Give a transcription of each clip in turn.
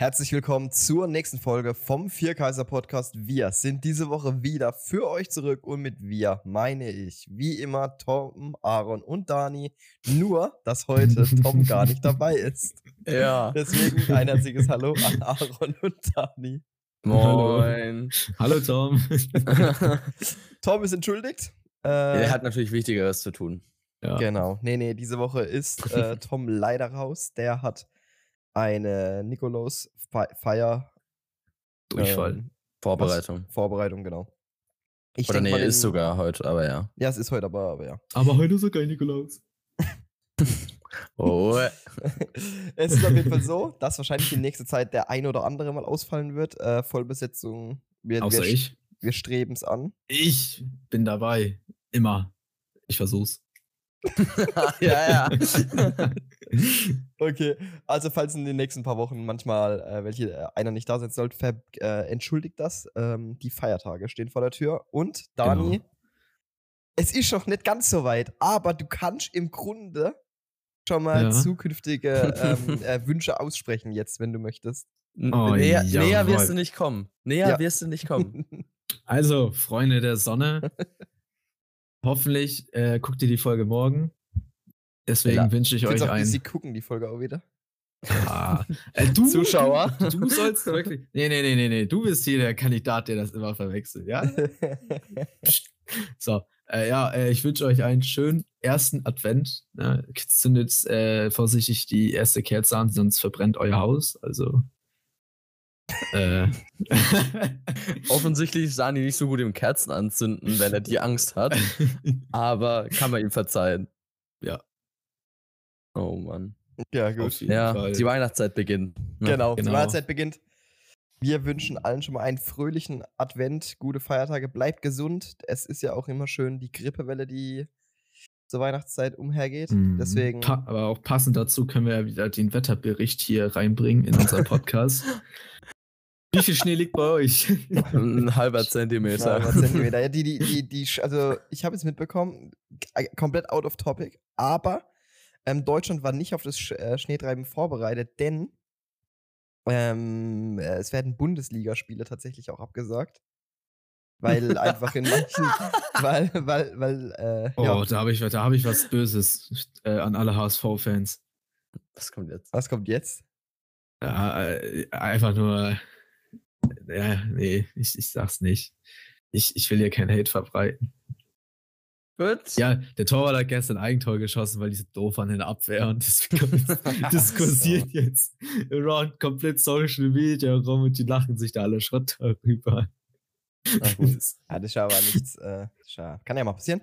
Herzlich willkommen zur nächsten Folge vom Vierkaiser Podcast. Wir sind diese Woche wieder für euch zurück und mit wir meine ich wie immer Tom, Aaron und Dani. Nur, dass heute Tom gar nicht dabei ist. Ja. Deswegen ein herzliches Hallo an Aaron und Dani. Moin. Hallo Tom. Tom ist entschuldigt. Äh, Er hat natürlich Wichtigeres zu tun. Ja. Genau. Nee, nee, diese Woche ist äh, Tom leider raus. Der hat eine Nikolaus-Feier. Durchfall. ähm, Vorbereitung. was- Vorbereitung, genau. Ich Oder nee, mal, den- ist sogar heute, aber ja. Ja, es ist heute aber, aber ja. Aber heute ist sogar Nikolaus. Oh. es ist auf jeden Fall so, dass wahrscheinlich in nächster Zeit der ein oder andere mal ausfallen wird. Äh, Vollbesetzung. Wir, Außer wir, ich. Wir streben es an. Ich bin dabei. Immer. Ich versuch's. ja, ja. Okay, also falls in den nächsten paar Wochen manchmal äh, welche äh, einer nicht da sein sollte, äh, entschuldigt das. Ähm, die Feiertage stehen vor der Tür. Und Dani, Genau. es ist noch nicht ganz so weit, aber du kannst im Grunde schon mal Ja. zukünftige ähm, äh, Wünsche aussprechen jetzt, wenn du möchtest. Oh, näher, näher wirst du nicht kommen. Näher Ja. wirst du nicht kommen. Also, Freunde der Sonne. hoffentlich äh, guckt ihr die Folge morgen. Deswegen Ja. wünsche ich euch auch, Sie ein. gucken die Folge auch wieder. Ah, äh, du, Zuschauer. Du, du sollst wirklich. Nee, nee, nee, nee, nee. Du bist hier der Kandidat, der das immer verwechselt, ja? So, äh, ja, äh, ich wünsche euch einen schönen ersten Advent. Ne? Zündet äh, vorsichtig die erste Kerze an, sonst verbrennt euer Haus. Also. Äh, Offensichtlich ist Dani nicht so gut im Kerzen anzünden, wenn er die Angst hat. Aber kann man ihm verzeihen. Ja. Oh Mann. ja, gut. Ja, Fall. die Weihnachtszeit beginnt. Ne? Genau, die genau. Weihnachtszeit beginnt. Wir wünschen allen schon mal einen fröhlichen Advent, gute Feiertage, bleibt gesund. Es ist ja auch immer schön die Grippewelle, die zur Weihnachtszeit umhergeht. Mhm. Deswegen. Pa aber auch passend dazu können wir ja wieder den Wetterbericht hier reinbringen in unseren Podcast. Wie viel Schnee liegt bei euch? Ein halber Zentimeter. Ja, Zentimeter. Ja, die, die, die, die, also ich habe jetzt mitbekommen, komplett out of topic, aber ähm, Deutschland war nicht auf das Sch äh, Schneetreiben vorbereitet, denn ähm, äh, es werden Bundesligaspiele tatsächlich auch abgesagt. Weil einfach in manchen, weil, weil, weil, äh, Oh, ja, da habe ich, da hab ich was Böses äh, an alle HSV-Fans. Was kommt jetzt? was kommt jetzt? Ja, äh, einfach nur. Ja, nee, ich, ich sag's nicht. Ich, ich will hier kein Hate verbreiten. Gut. Ja, der Torwart hat gestern ein Eigentor geschossen, weil die so doof an der Abwehr und deswegen das kursiert jetzt around komplett Social Media rum und die lachen sich da alle Schrott darüber. Na gut. Ja, das ist aber nichts, äh, ja, kann ja mal passieren.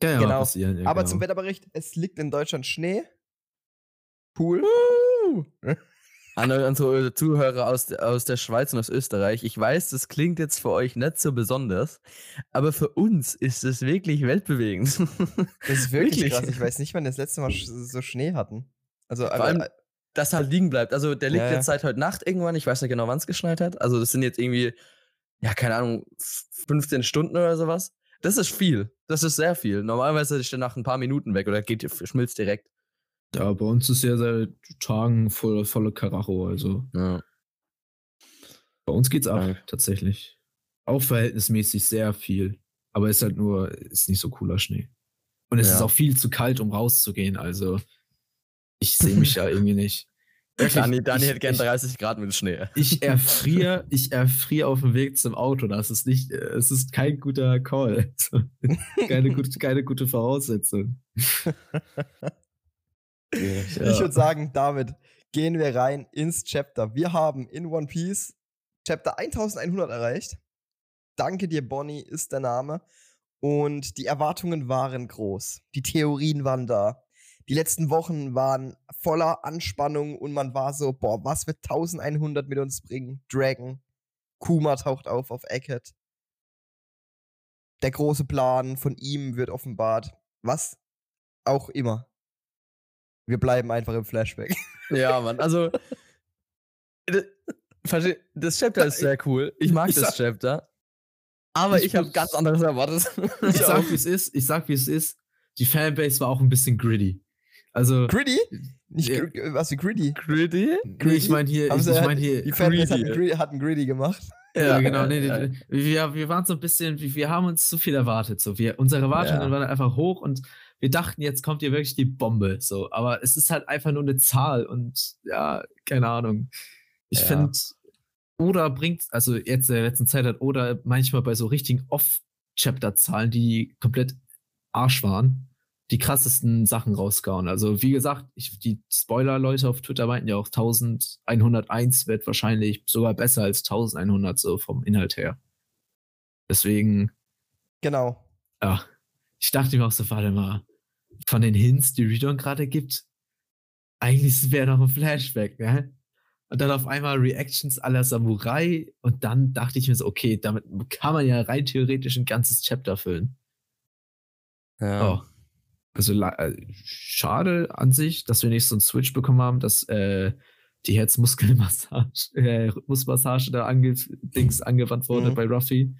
Kann ja Genau. mal passieren. Ja, aber genau. zum Wetterbericht, es liegt in Deutschland Schnee. Cool. An unsere Zuhörer aus, aus der Schweiz und aus Österreich. Ich weiß, das klingt jetzt für euch nicht so besonders, aber für uns ist es wirklich weltbewegend. Das ist wirklich, Wirklich? krass. Ich weiß nicht, wann wir das letzte Mal so Schnee hatten. Also, Vor allem, dass halt liegen bleibt. Also der liegt Ja, jetzt seit heute Nacht irgendwann. Ich weiß nicht genau, wann es geschneit hat. Also das sind jetzt irgendwie, ja, keine Ahnung, f- 15 Stunden oder sowas. Das ist viel. Das ist sehr viel. Normalerweise ist der nach ein paar Minuten weg oder geht, schmilzt direkt. Ja, bei uns ist ja seit Tagen voll, volle Karacho. Also Ja. bei uns geht's ab, Danke. tatsächlich. Auch verhältnismäßig sehr viel. Aber ist halt nur, ist nicht so cooler Schnee. Und es Ja. ist auch viel zu kalt, um rauszugehen. Also ich sehe mich da irgendwie nicht. Wirklich, Dani, Dani ich- hätte gern ich- 30 Grad mit Schnee. Ich erfriere, ich erfriere auf dem Weg zum Auto. Das ist nicht, äh, es ist kein guter Call. keine, gute, keine gute Voraussetzung. Ich würde sagen, damit gehen wir rein ins Chapter. Wir haben in One Piece Chapter 1100 erreicht. Danke dir, Bonnie, ist der Name. Und die Erwartungen waren groß. Die Theorien waren da. Die letzten Wochen waren voller Anspannung und man war so, boah, was wird 1100 mit uns bringen? Dragon. Kuma taucht auf auf Eckhead. Der große Plan von ihm wird offenbart. Was auch immer. Wir bleiben einfach im Flashback. Ja, Mann. Also, d- versteh- das Chapter ist sehr cool. Ich mag Ich das Chapter. Aber Ich ich habe ganz anderes erwartet. Ich sag, wie es ist. Ich sag, wie es ist. Die Fanbase war auch ein bisschen gritty. Also, Gritty? Nicht Ja. gr- was wie Greedy. Gritty? Nee, ich meine hier, Haben ich, ich meine hier, Die Fanbase hat. Greedy, hat einen Greedy gemacht. Ja, genau. Nee, ja. Wir, wir waren so ein bisschen, wir, wir haben uns zu viel erwartet. So. Wir, unsere Erwartungen Ja. waren einfach hoch und wir dachten, jetzt kommt hier wirklich die Bombe. So. Aber es ist halt einfach nur eine Zahl und ja, keine Ahnung. Ich Ja. finde, Oda bringt, also jetzt in der letzten Zeit hat Oda manchmal bei so richtigen Off-Chapter-Zahlen, die komplett Arsch waren, die krassesten Sachen rausgehauen. Also wie gesagt, ich, die Spoiler-Leute auf Twitter meinten ja auch 1101 wird wahrscheinlich sogar besser als 1100 so vom Inhalt her. Deswegen, Genau. ja, ich dachte mir auch so, warte mal, von den Hints, die Redon gerade gibt, eigentlich wäre noch ein Flashback, ne? Und dann auf einmal Reactions aller Samurai und dann dachte ich mir so, okay, damit kann man ja rein theoretisch ein ganzes Chapter füllen. Ja. Oh. Also äh, schade an sich, dass wir nicht so einen Switch bekommen haben, dass äh, die Herzmuskelmassage, äh, Rhythmusmassage da ange Dings angewandt wurde Mhm. bei Ruffy.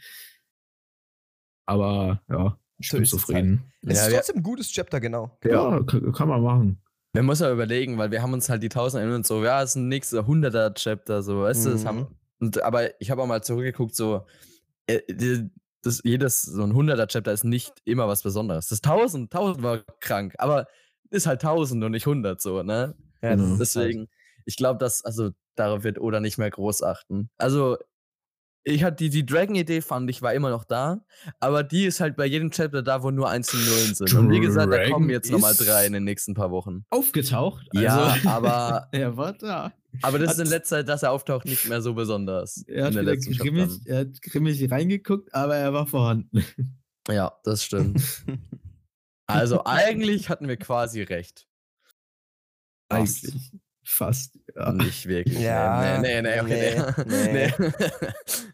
Aber ja, ich So bin zufrieden. Es Ja, ist trotzdem ein gutes Chapter, genau. Ja, kann, kann man machen. Man muss ja überlegen, weil wir haben uns halt die 1100 so, ja, es ist ein nächster 100er Chapter, so, weißt du, das Mhm. haben, und, aber ich habe auch mal zurückgeguckt, so, äh, die, das, jedes, so ein 100er Chapter ist nicht immer was Besonderes. Das 1000, 1000 war krank, aber ist halt 1000 und nicht 100, so, ne? Ja, Genau. ist Deswegen, ich glaube, dass, also, darauf wird Oda nicht mehr groß achten. Also, ich hatte die, die Dragon-Idee, fand ich, war immer noch da, aber die ist halt bei jedem Chapter da, wo nur 1 und 0 sind. Und wie gesagt, da kommen jetzt nochmal drei in den nächsten paar Wochen. Aufgetaucht. Ja, also, aber er war da. Aber das ist in letzter Zeit, dass er auftaucht, nicht mehr so besonders. Er hat, grimmig, er hat grimmig reingeguckt, aber er war vorhanden. Ja, das stimmt. Also eigentlich hatten wir quasi recht. Fast. Eigentlich. Fast. Ja. Nicht wirklich. Ja, Nee, nee, nee, okay, nee, nee. nee.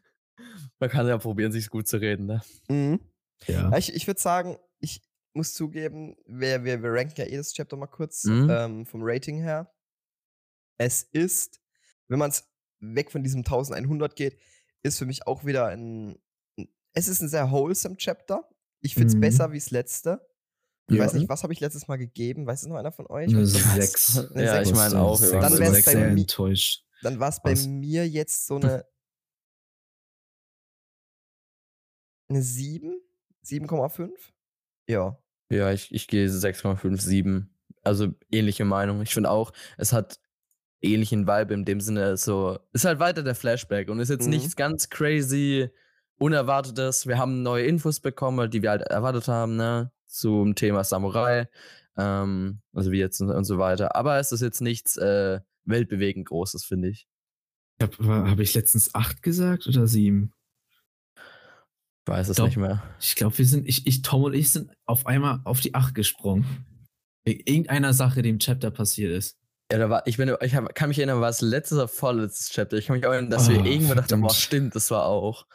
Man kann ja probieren, sich gut zu reden, ne? Mhm. ja. Ich, ich würde sagen, ich muss zugeben, wir, wir, wir ranken ja jedes Chapter mal kurz Mhm. ähm, vom Rating her. Es ist, wenn man es weg von diesem 1100 geht, ist für mich auch wieder ein. Es ist ein sehr wholesome Chapter. Ich finde es Mhm. besser wie das letzte. Ich Ja. weiß nicht, was habe ich letztes Mal gegeben? Weiß es noch einer von euch? Eine Was? sechs. Eine Ja, sechs. ich meine auch. Dann Also wär's sechs bei mi-. Dann war es bei Was? mir jetzt so eine. Eine 7? 7,5? Ja. Ja, ich, ich gehe 6,57. Also ähnliche Meinung. Ich finde auch, es hat ähnlichen Vibe in dem Sinne, so, ist halt weiter der Flashback und ist jetzt Mhm. nichts ganz crazy, Unerwartetes. Wir haben neue Infos bekommen, die wir halt erwartet haben, ne, zum Thema Samurai, ähm, also wie jetzt und, und so weiter. Aber es ist jetzt nichts äh, weltbewegend Großes, finde ich. Habe hab ich letztens acht gesagt oder sieben? Ich weiß es Doch. nicht mehr. Ich glaube, wir sind, ich, ich, Tom und ich sind auf einmal auf die acht gesprungen. Wegen irgendeiner Sache, die im Chapter passiert ist. Ja, da war, ich bin, ich hab, kann mich erinnern, war es letztes oder vorletztes Chapter. Ich kann mich auch erinnern, dass wir Oh, irgendwo dachten, boah, stimmt, das war auch.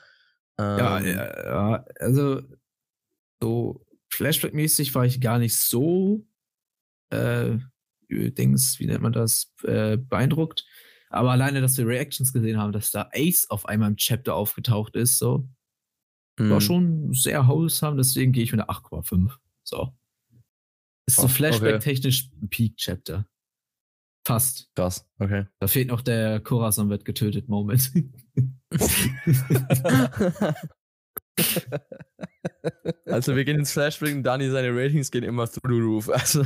Ja, Ähm, ja, ja, also so Flashback-mäßig war ich gar nicht so äh, Dings, wie nennt man das, äh, beeindruckt. Aber alleine, dass wir Reactions gesehen haben, dass da Ace auf einmal im Chapter aufgetaucht ist, so, war hm. schon sehr wholesome, deswegen gehe ich mit einer 8,5. So. Ist Oh, so okay. Flashback-technisch ein Peak-Chapter. Fast. Krass, okay. Da fehlt noch der Corazon wird getötet Moment. also wir gehen ins Flashback und Dani, seine Ratings gehen immer through the roof. Also,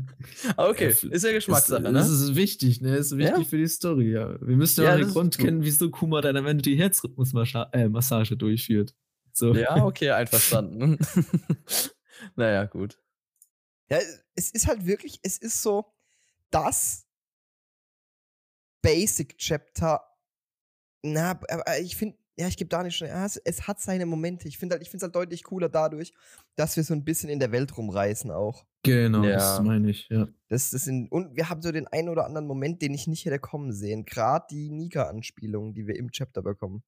okay, ist ja Geschmackssache, das, ne? Das ist wichtig, ne? Ist wichtig Ja. für die Story, ja. Wir müssen ja, Ja, auch den Grund kennen, wieso Kuma dann am Ende die Herzrhythmusmassage äh, durchführt. So. ja, okay, einverstanden. naja, gut. Ja, es ist halt wirklich, es ist so das Basic Chapter. Na, aber ich finde, ja, ich gebe da nicht schon, ja, es, es hat seine Momente. Ich finde halt, ich finde es halt deutlich cooler dadurch, dass wir so ein bisschen in der Welt rumreißen auch. Genau, Ja. das meine ich, ja. Das, das sind, und wir haben so den einen oder anderen Moment, den ich nicht hätte kommen sehen. Gerade die Nika-Anspielungen, die wir im Chapter bekommen.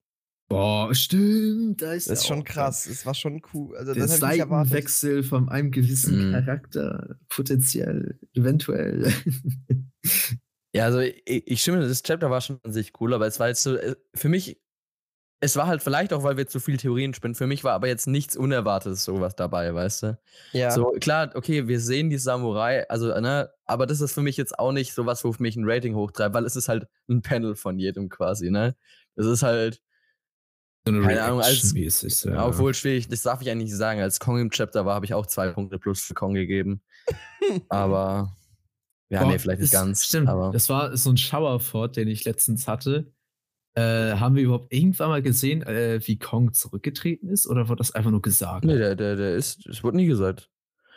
Boah, stimmt. Da ist Das ist schon auch krass. Das war schon cool. Also, Der das nicht erwartet. Seitenwechsel von einem gewissen Mhm. Charakter, potenziell, eventuell. Ja, also ich, ich stimme, das Chapter war schon an sich cool, aber es war jetzt so, äh, für mich es war halt vielleicht auch, weil wir zu viel Theorien spinnen. Für mich war aber jetzt nichts Unerwartetes sowas dabei, weißt du? Ja. So, klar, okay, wir sehen die Samurai, also, ne, aber das ist für mich jetzt auch nicht sowas, wo für mich ein Rating hochtreibt, weil es ist halt ein Panel von jedem quasi, ne? Das ist halt, So eine Keine Ahnung, als- Reaction, wie es ist. Ja. obwohl schwierig, das darf ich eigentlich nicht sagen. Als Kong im Chapter war, habe ich auch zwei Punkte plus für Kong gegeben. aber, ja, Boah, nee, vielleicht nicht ist- ganz. Stimmt, aber das war so ein Showerfort, den ich letztens hatte. Äh, haben wir überhaupt irgendwann mal gesehen, äh, wie Kong zurückgetreten ist? Oder wurde das einfach nur gesagt? nee, der, der, der ist, es wurde nie gesagt.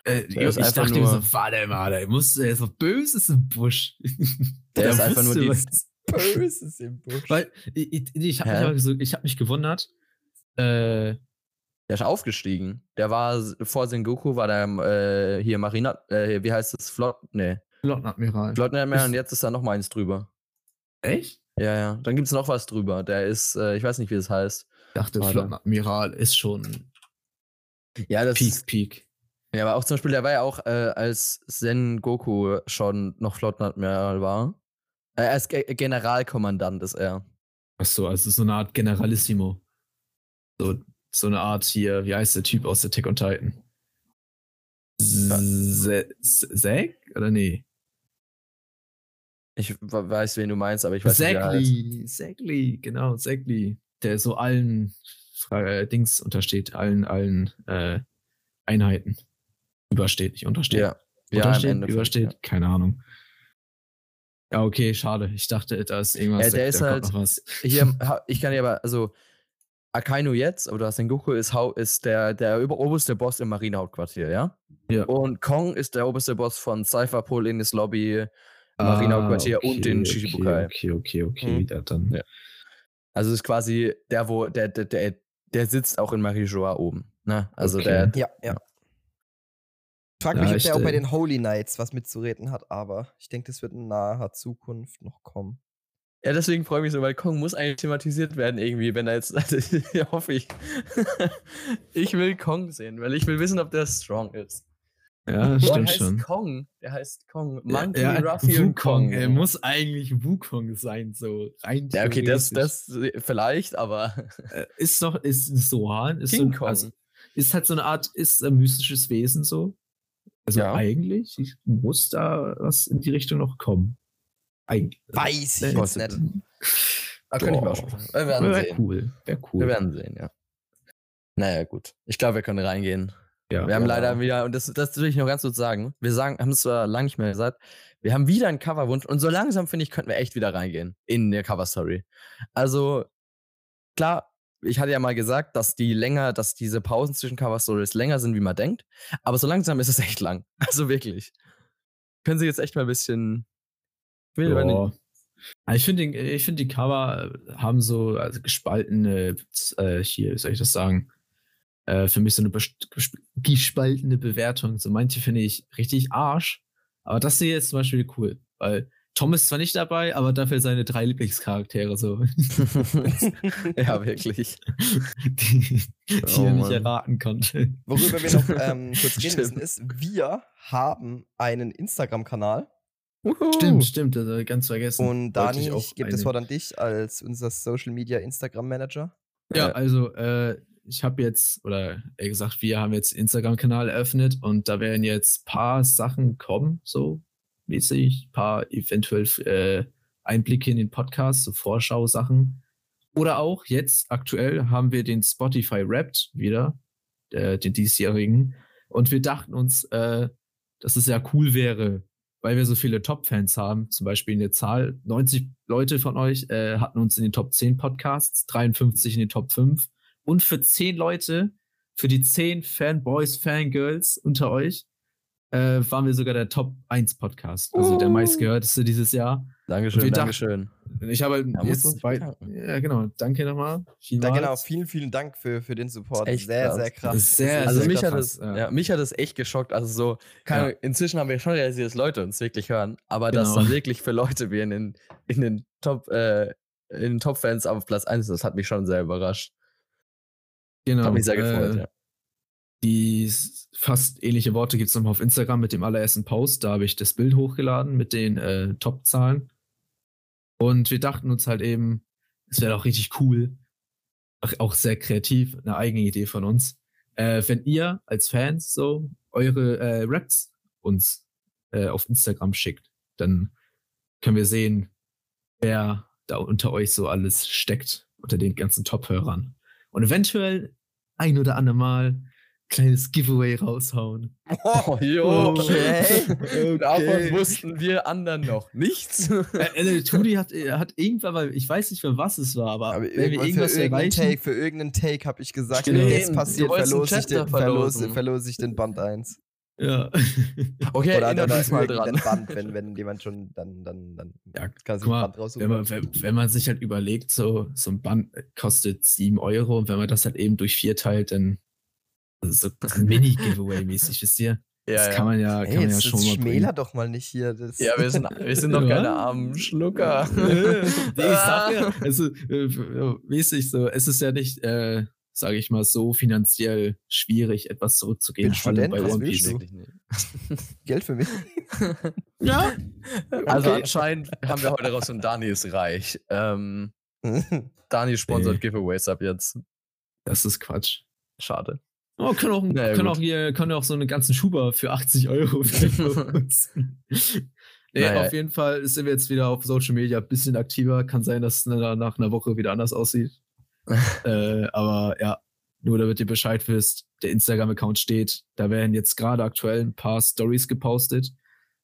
Äh, der ich dachte mir nur- so, warte mal, der muss, der ist so Böses im Busch. Der ist einfach nur die- was. Böses im Busch. Weil, ich, ich, habe mich, ich hab mich gewundert, äh, Der ist aufgestiegen. Der war vor Sengoku, war der äh, hier Marina, äh, wie heißt das? Flot, nee. Flottenadmiral. Flottenadmiral Ist- und jetzt ist da noch mal eins drüber. Echt? Ja, ja. Dann gibt es noch was drüber. Der ist, äh, ich weiß nicht, wie das heißt. Ich dachte, Warte. Flottenadmiral ist schon Ja, das Peak, Peak. Ja, aber auch zum Beispiel, der war ja auch, äh, als Sengoku schon noch Flottenadmiral war. Äh, als Ge Generalkommandant ist er. Achso, also so eine Art Generalissimo. So, so eine Art hier, wie heißt der Typ aus Attack on Titan? Zack? Oder nee? Ich we- weiß, wen du meinst, aber ich weiß nicht, wie er heißt. Zackly, Zackly, genau, Zackly. Der so allen äh, Dings untersteht, allen, allen äh, Einheiten. Übersteht, nicht untersteht. Ja. Ja, Untersteht, übersteht, ja. keine Ahnung. Ja, okay, schade. Ich dachte, da ist irgendwas. Ja, der da- ist da halt-. Hier, ich kann dir aber, also, Akainu jetzt, oder Sengoku ist, Hau- ist der, der über- oberste Boss im Marinehauptquartier, ja? Ja. Und Kong ist der oberste Boss von Cypherpol, Ines Lobby, Marinehauptquartier Ah, und den okay, Shichibukai. Okay, okay, okay, Mhm. da dann. Ja. Also ist quasi der, wo, der, der, der, der sitzt auch in Marijoa oben. Ne? Also Okay. der, Ja, ja. Ich frage Ja, mich, ob ich, der auch bei äh, den Holy Knights was mitzureden hat, aber ich denke, das wird in naher Zukunft noch kommen. Ja, deswegen freue ich mich so, weil Kong muss eigentlich thematisiert werden irgendwie, wenn er jetzt, ja, hoffe ich. ich will Kong sehen, weil ich will wissen, ob der strong ist. Ja, der stimmt heißt schon. Kong, der heißt Kong. Ja, Monkey, ja, Ruffy und Wukong. Kong. Er muss eigentlich Wukong sein, so rein. ja, okay, das, das vielleicht, aber Äh, ist doch, ist Sohan, ist, so, King ein- Kong. also, ist halt so eine Art, ist ein mystisches Wesen so. Also Ja. eigentlich ich- muss da was in die Richtung noch kommen. Eigentlich. Weiß ich Äh, jetzt nicht. da könnte ich mir auch schon vorstellen. Wir werden Wäre sehen. cool. Wäre cool. Wir werden sehen, ja. Naja, gut. Ich glaube, wir können reingehen. ja. Wir haben Ja. leider wieder, und das, das will ich noch ganz kurz sagen, wir sagen, haben es zwar lange nicht mehr gesagt, wir haben wieder einen Coverwunsch und so langsam, finde ich, könnten wir echt wieder reingehen in der Cover-Story. Also, klar, ich hatte ja mal gesagt, dass die länger, dass diese Pausen zwischen Cover-Stories länger sind, wie man denkt, aber so langsam ist es echt lang. Also wirklich. Können Sie jetzt echt mal ein bisschen. Ja. Aber Ich finde, ich finde, die Cover haben so also gespaltene, äh, hier, wie soll ich das sagen? Äh, für mich so eine gespaltene Bewertung. So manche finde ich richtig Arsch. Aber das hier ist zum Beispiel cool, weil Tom ist zwar nicht dabei, aber dafür seine drei Lieblingscharaktere so, ja, wirklich. die, die Oh er nicht erraten konnte. Worüber wir noch ähm, kurz reden müssen, Stimmt. ist, wir haben einen Instagram-Kanal Stimmt, stimmt, das hab ich ganz vergessen. und Dani, ich gebe das Wort an dich als unser Social Media Instagram Manager. Ja, Äh, also äh, ich habe jetzt, oder eher gesagt, wir haben jetzt einen Instagram-Kanal eröffnet und da werden jetzt paar Sachen kommen, so mäßig, paar eventuell äh, Einblicke in den Podcast, so Vorschau-Sachen. Oder auch jetzt aktuell haben wir den Spotify Wrapped wieder, äh, den diesjährigen. Und wir dachten uns, äh, dass es ja cool wäre, weil wir so viele Top-Fans haben, zum Beispiel eine Zahl, 90 Leute von euch äh, hatten uns in den Top 10 Podcasts, 53 in den Top 5 und für 10 Leute, für die 10 Fanboys, Fangirls unter euch, äh, waren wir sogar der Top 1 Podcast, also der Uh. meistgehörteste dieses Jahr. Dankeschön, wir dachten- Dankeschön. Ich habe man jetzt bei, ja genau, danke nochmal. Da, vielmals. genau, vielen, vielen Dank für, für den Support. Echt sehr, krass. sehr krass. Sehr, Also sehr mich hat, krass, das, ja. ja. mich hat das echt geschockt. Also so, Ja. Ahnung, inzwischen haben wir schon realisiert, dass Leute uns wirklich hören, aber dass Genau. dann wirklich für Leute wie in den, in den Top, äh, in den Top-Fans auf Platz 1 ist, das hat mich schon sehr überrascht. genau, Hat mich sehr gefreut, äh, ja. Die fast ähnliche Worte gibt es nochmal auf Instagram mit dem allerersten Post. Da habe ich das Bild hochgeladen mit den äh, Top-Zahlen. Und wir dachten uns halt eben, es wäre doch richtig cool, auch sehr kreativ, eine eigene Idee von uns. Äh, wenn ihr als Fans so eure äh, Raps uns äh, auf Instagram schickt, dann können wir sehen, wer da unter euch so alles steckt, unter den ganzen Top-Hörern. Und eventuell ein oder andere Mal kleines Giveaway raushauen. Oh, jo. Okay. Davon Okay. wussten wir anderen noch nichts. Äh, äh, Tudi hat, äh, hat irgendwann mal, ich weiß nicht mehr, was es war, aber, Aber wenn wir irgendwas für, irgendeinen erreichen, Take, für irgendeinen Take habe ich gesagt, Stimmt, wenn das du passiert, verlose ich, den, verlose, verlose ich den Band 1. ja. Okay, Oder, erinnert oder uns mal dran. Band, wenn, wenn jemand schon, dann, dann, dann Ja, kann sich guck mal, Band raussuchen. wenn man, wenn, wenn man sich halt überlegt, so, so ein Band kostet 7 Euro und wenn man das halt eben durch vier teilt, dann so Mini-Giveaway-mäßig, wisst ihr? Das ja, kann man ja, Ey, kann man ja schon mal schmäler doch mal nicht hier. Das ja. ja, wir sind, wir sind doch Ja. keine armen Schlucker. nee, ich sag ja, also, äh, mäßig so, es ist ja nicht, äh, sage ich mal, so finanziell schwierig, etwas zurückzugeben. Bin Student, bei was One Piece. Geld für mich. Ja, Also Okay. anscheinend haben wir heute raus und Dani ist reich. Ähm, Dani sponsert Nee. Giveaways ab jetzt. das ist Quatsch. Schade. Oh, können auch, Naja, können auch hier, können auch so einen ganzen Schuber für 80 Euro nee, Naja. auf jeden Fall sind wir jetzt wieder auf Social Media ein bisschen aktiver. Kann sein, dass es na- nach einer Woche wieder anders aussieht. äh, aber ja, nur damit ihr Bescheid wisst, der Instagram-Account steht. Da werden jetzt gerade aktuell ein paar Stories gepostet,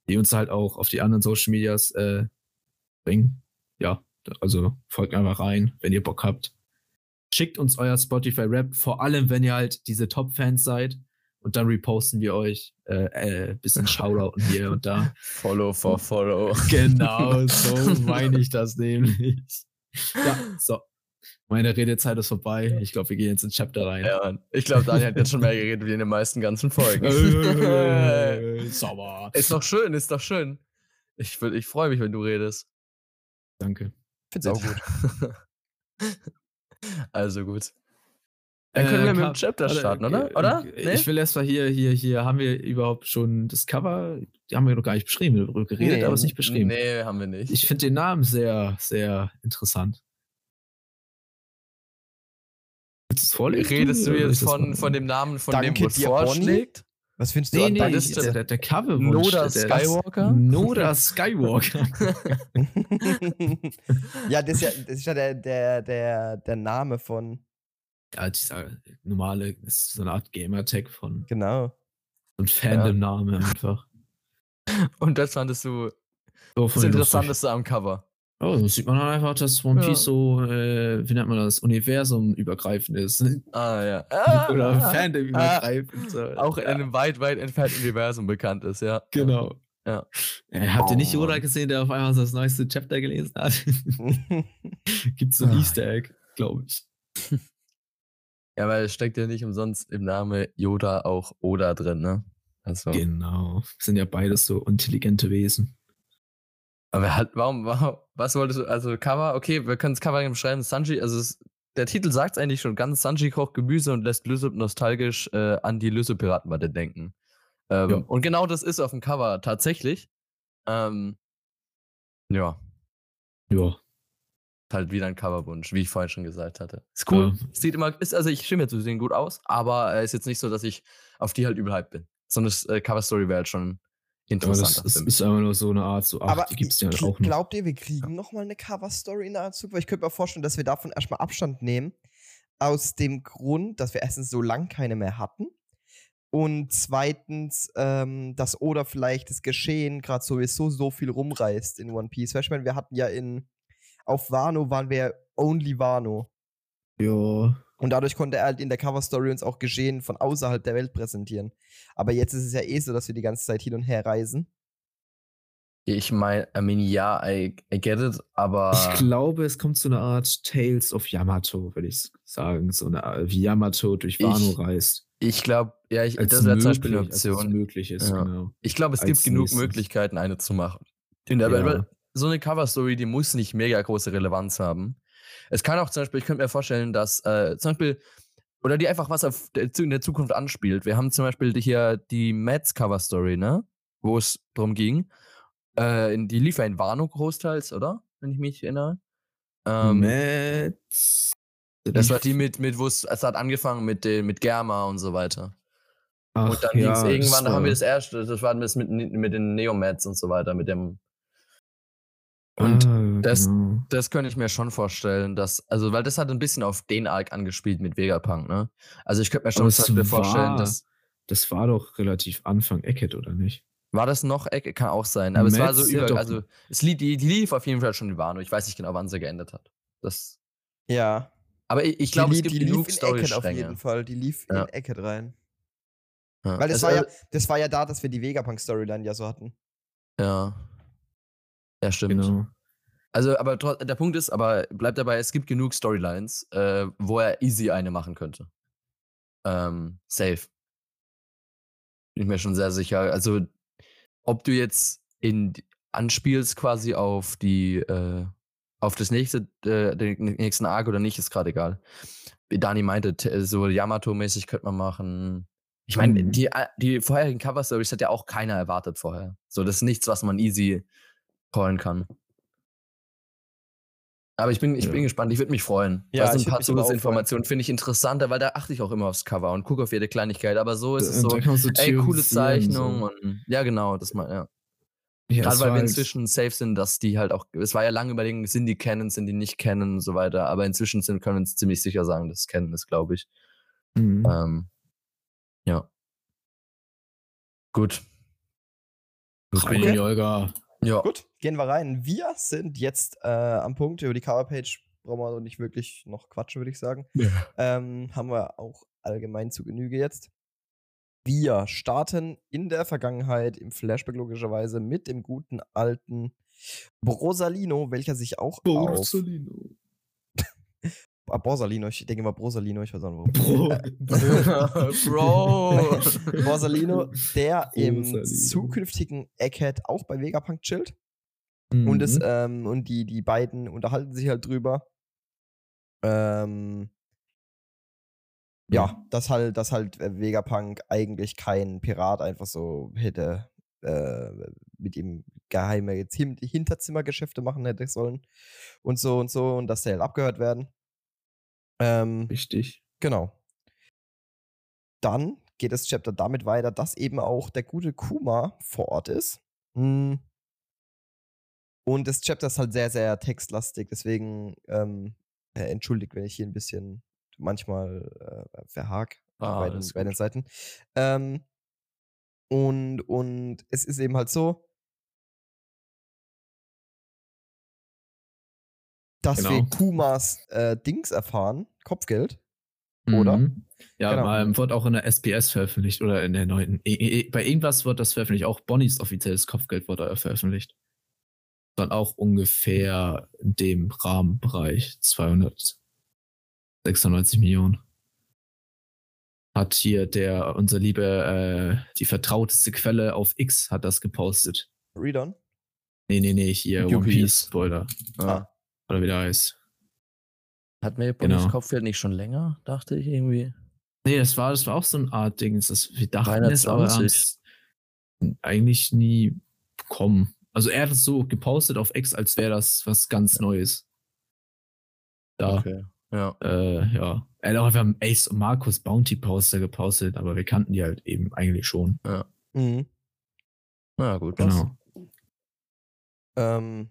die uns halt auch auf die anderen Social Medias äh, bringen. Ja, also folgt einfach rein, wenn ihr Bock habt. Schickt uns euer Spotify-Rap, vor allem wenn ihr halt diese Top-Fans seid. Und dann reposten wir euch äh, äh, bisschen Shoutouten hier und da. Follow for follow. Genau, so meine ich das nämlich. Ja, so. Meine Redezeit ist vorbei. Ich glaube, wir gehen jetzt ins Chapter rein. Ja. Ich glaube, Dani hat jetzt schon mehr geredet wie in den meisten ganzen Folgen. Äh, Sauber. ist doch schön, ist doch schön. Ich, ich freue mich, wenn du redest. Danke. Find's auch gut. Also gut. Dann können wir mit dem Chapter starten, oder? Oder? äh, Nee? Ich will erst mal hier, hier, hier, haben wir überhaupt schon das Cover? Die haben wir noch gar nicht beschrieben. Wir haben darüber geredet, Nee, aber es nicht beschrieben. Nee, haben wir nicht. Ich finde den Namen sehr, sehr interessant. Willst du es vorlesen? Redest du jetzt von, von dem Namen, von Danke dem was vorschlägt? Was findest du Nee, an nee, das ist der, der, der Coverwunsch. Noda Skywalker? Noda Skywalker. ja, das ist ja, das ist ja der, der, der, der Name von, ja, dieser normale, das ist so eine Art Gamertag von genau. so ein Fandom-Name einfach. Und das fandest du So, das. Interessanteste am Cover. Oh, da sieht man dann einfach, dass One Ja. Piece so, äh, wie nennt man das, Universum übergreifend ist. Ah, ja. Ah, Oder ah, Fandom übergreifend. so. Auch in ja, einem weit, weit entfernten Universum bekannt ist, ja. Genau. Ja. Äh, habt ihr nicht Oh, Yoda gesehen, der auf einmal so das neueste Chapter gelesen hat? Gibt's so ein Ah. Easter Egg, glaube ich. Ja, weil es steckt ja nicht umsonst im Namen Yoda auch Oda drin, ne? Also, Genau. Sind ja beides so intelligente Wesen. Aber halt, warum, warum, was wolltest du, also Cover, okay, wir können das Cover beschreiben, Sanji, also es, der Titel sagt es eigentlich schon ganz, Sanji kocht Gemüse und lässt Lysop nostalgisch äh, an die Lysop-Piratenbande denken. Ähm, Ja. Und genau das ist auf dem Cover tatsächlich. Ähm, ja, Ja. halt wieder ein Coverwunsch, wie ich vorhin schon gesagt hatte. Ist cool. Ja. Sieht immer, ist, also ich stimme mir zu sehen gut aus, aber äh, ist jetzt nicht so, dass ich auf die halt überhyped bin. Sondern das äh, Cover-Story wäre halt schon Aber das interessanter ist, einfach nur so eine Art, so, ach, Aber die gibt's ja auch noch. glaubt ihr, wir kriegen noch mal eine Cover-Story in der Zug? Weil ich könnte mir vorstellen, dass wir davon erstmal Abstand nehmen. Aus dem Grund, dass wir erstens so lang keine mehr hatten. Und zweitens, ähm, dass Oda vielleicht das Geschehen gerade sowieso so viel rumreißt in One Piece. Weißt du, ich meine, wir hatten ja in. Auf Wano waren wir only Wano. Ja. Und dadurch konnte er halt in der Cover-Story uns auch Geschehen von außerhalb der Welt präsentieren. Aber jetzt ist es ja eh so, dass wir die ganze Zeit hin und her reisen. Ich meine, I mean, ja, I, I get it, aber. Ich glaube, es kommt so eine Art Tales of Yamato, würde ich sagen. So eine Art, wie Yamato durch Wano Ich- reist. Ich glaube, ja, ich, Als das wäre zum Beispiel eine möglich- als es Option. möglich ist, Ja. genau. Ich glaube, es als gibt genug nächstes. Möglichkeiten, eine zu machen. In der Welt, Ja. weil so eine Cover-Story, die muss nicht mega große Relevanz haben. Es kann auch zum Beispiel, ich könnte mir vorstellen, dass äh, zum Beispiel, oder die einfach was auf der, in der Zukunft anspielt. Wir haben zum Beispiel die hier die Mets Cover-Story, ne? Wo es drum ging. Äh, die lief ja in Wano großteils, oder? Wenn ich mich erinnere. Ähm, Mets. Das war die mit, mit wo es, es hat angefangen mit, den, mit Germa und so weiter. Ach, und dann ging es ja, irgendwann, da haben wir das erste, das war das mit, mit den Neomats und so weiter, mit dem. Und Ah, das- genau. das könnte ich mir schon vorstellen, dass, also, weil das hat ein bisschen auf den Arc angespielt mit Vegapunk, ne? Also ich könnte mir schon es Beispiel vorstellen, war- dass. Das war doch relativ Anfang Eckett, oder nicht? War das noch Ecke? Kann auch sein. Aber es war so über. also, es lief, die, die lief auf jeden Fall schon in Wano. Ich weiß nicht genau, wann sie geendet hat. Das. Ja. Aber ich, ich glaube, die, es lief- gibt die genug lief in Eckert auf jeden Fall. Die lief Ja. in Eckert rein. Ja. Weil das Es- war, ja, äh, das war ja da, dass wir die Vegapunk-Storyline ja so hatten. Ja. Ja, stimmt. Genau. Also, aber der Punkt ist, aber bleibt dabei, es gibt genug Storylines, äh, wo er easy eine machen könnte. Ähm, safe. Bin ich mir schon sehr sicher. Also, ob du jetzt in anspielst quasi auf die, äh, auf das nächste, äh, den nächsten Arc oder nicht, ist gerade egal. Wie Dani meinte, so Yamato-mäßig könnte man machen. Ich meine, Mhm. die, äh, die vorherigen Cover-Stories hat ja auch keiner erwartet vorher. So, das ist nichts, was man easy callen kann. Aber ich bin, ich Ja. bin gespannt, ich würde mich freuen. Ja, Ja, so ich ein paar Zusatzinformationen finde ich interessanter, weil da achte ich auch immer aufs Cover und gucke auf jede Kleinigkeit. Aber so ist es so, ey, coole Zeichnung So. und ja, genau, das mal, ja. Ja, Gerade weil wir inzwischen safe sind, dass die halt auch, es war ja lange überlegen, sind die kennen, sind die nicht kennen und so weiter, aber inzwischen sind, können wir uns ziemlich sicher sagen, dass es kennen ist, glaube ich. Mhm. Ähm, ja. Gut. Rein Okay. in die Olga. Ja. Gut, gehen wir rein. Wir sind jetzt äh, am Punkt, über die Coverpage brauchen wir noch nicht wirklich noch quatschen, würde ich sagen. Ähm, haben wir auch allgemein zu Genüge jetzt. Wir starten in der Vergangenheit im Flashback logischerweise mit dem guten alten Brosalino, welcher sich auch auf ah, Borsalino, ich denke mal Brosalino, ich weiß auch nicht warum. Bro. Borsalino, der im Brosalino. zukünftigen Egghead auch bei Vegapunk chillt. Mhm. Und, es, ähm, und die, die beiden unterhalten sich halt drüber. Ähm, ja, dass halt, dass halt äh, Vegapunk eigentlich kein Pirat einfach so hätte äh, mit ihm geheime jetzt Hinterzimmergeschäfte machen hätte sollen und so und so und dass die halt abgehört werden. Ähm, Richtig. Genau. Dann geht das Chapter damit weiter, dass eben auch der gute Kuma vor Ort ist. Mm. Und das Chapter ist halt sehr, sehr textlastig, deswegen ähm, äh, entschuldigt, wenn ich hier ein bisschen manchmal äh, verhag Ah, bei, den, bei den. Seiten. Ähm, und, und es ist eben halt so, dass wir Genau. Kumas äh, Dings erfahren, Kopfgeld. Oder? Mhm. Ja, Genau. ähm, wird auch in der SPS veröffentlicht oder in der neuen. E e bei irgendwas wird das veröffentlicht. Auch Bonnies offizielles Kopfgeld wurde veröffentlicht. Dann auch ungefähr in dem Rahmenbereich 296 Millionen. Hat hier der, unser liebe, äh, die vertrauteste Quelle auf X hat das gepostet. Redon. Nee, nee, nee, hier One UPS. Piece Spoiler. Ah. Oder wie der heißt. Hat mir Genau. Kopfgeld nicht schon länger, dachte ich irgendwie. Nee, das war, das war auch so eine Art Ding. Das, wir dachten es, aber 320. haben's eigentlich nie bekommen. Also er hat es so gepostet auf X, als wäre das was ganz Neues. Da, Okay. Ja. äh, ja. Er hat auch einfach einen Ace und Markus Bounty Poster gepostet, aber wir kannten die halt eben eigentlich schon. Mhm. Na gut, was? Genau. Ähm,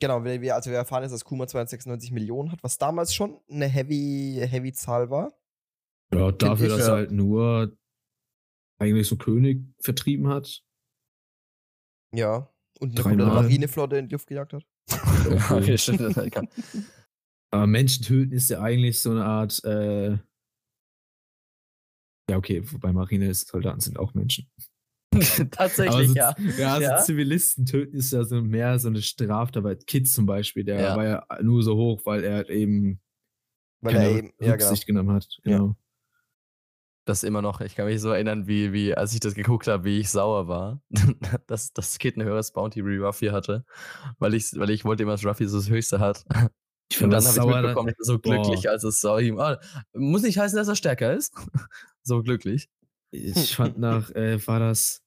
genau, wir, wir- also wir erfahren jetzt, dass Kuma 296 Millionen hat, was damals schon eine heavy, heavy Zahl war. Ja, dafür, ich, dass er halt nur eigentlich so König vertrieben hat. Ja. Und eine Dreimal. Marineflotte in die Luft gejagt hat. okay, stimmt. Aber Menschen töten ist ja eigentlich so eine Art, äh, ja, okay, wobei Marine-Soldaten sind auch Menschen. Tatsächlich, so, ja. Ja, also Ja. Zivilisten töten ist ja so mehr so eine Straftat. Kids zum Beispiel, der Ja. war ja nur so hoch, weil er halt eben Weil keine er eben, ja, genau. Rücksicht genommen hat. Ja. Genau. Das immer noch, ich kann mich so erinnern, wie, wie als ich das geguckt habe, wie ich sauer war, dass das Kid ein höheres Bounty wie Ruffy hatte, weil ich, weil ich wollte immer, dass Ruffy so das höchste hat. Ich dann das habe ich sauer. mitbekommen, war so Boah. glücklich, als es so ihm. Ah, muss nicht heißen, dass er stärker ist. so glücklich. Ich fand nach, äh, war das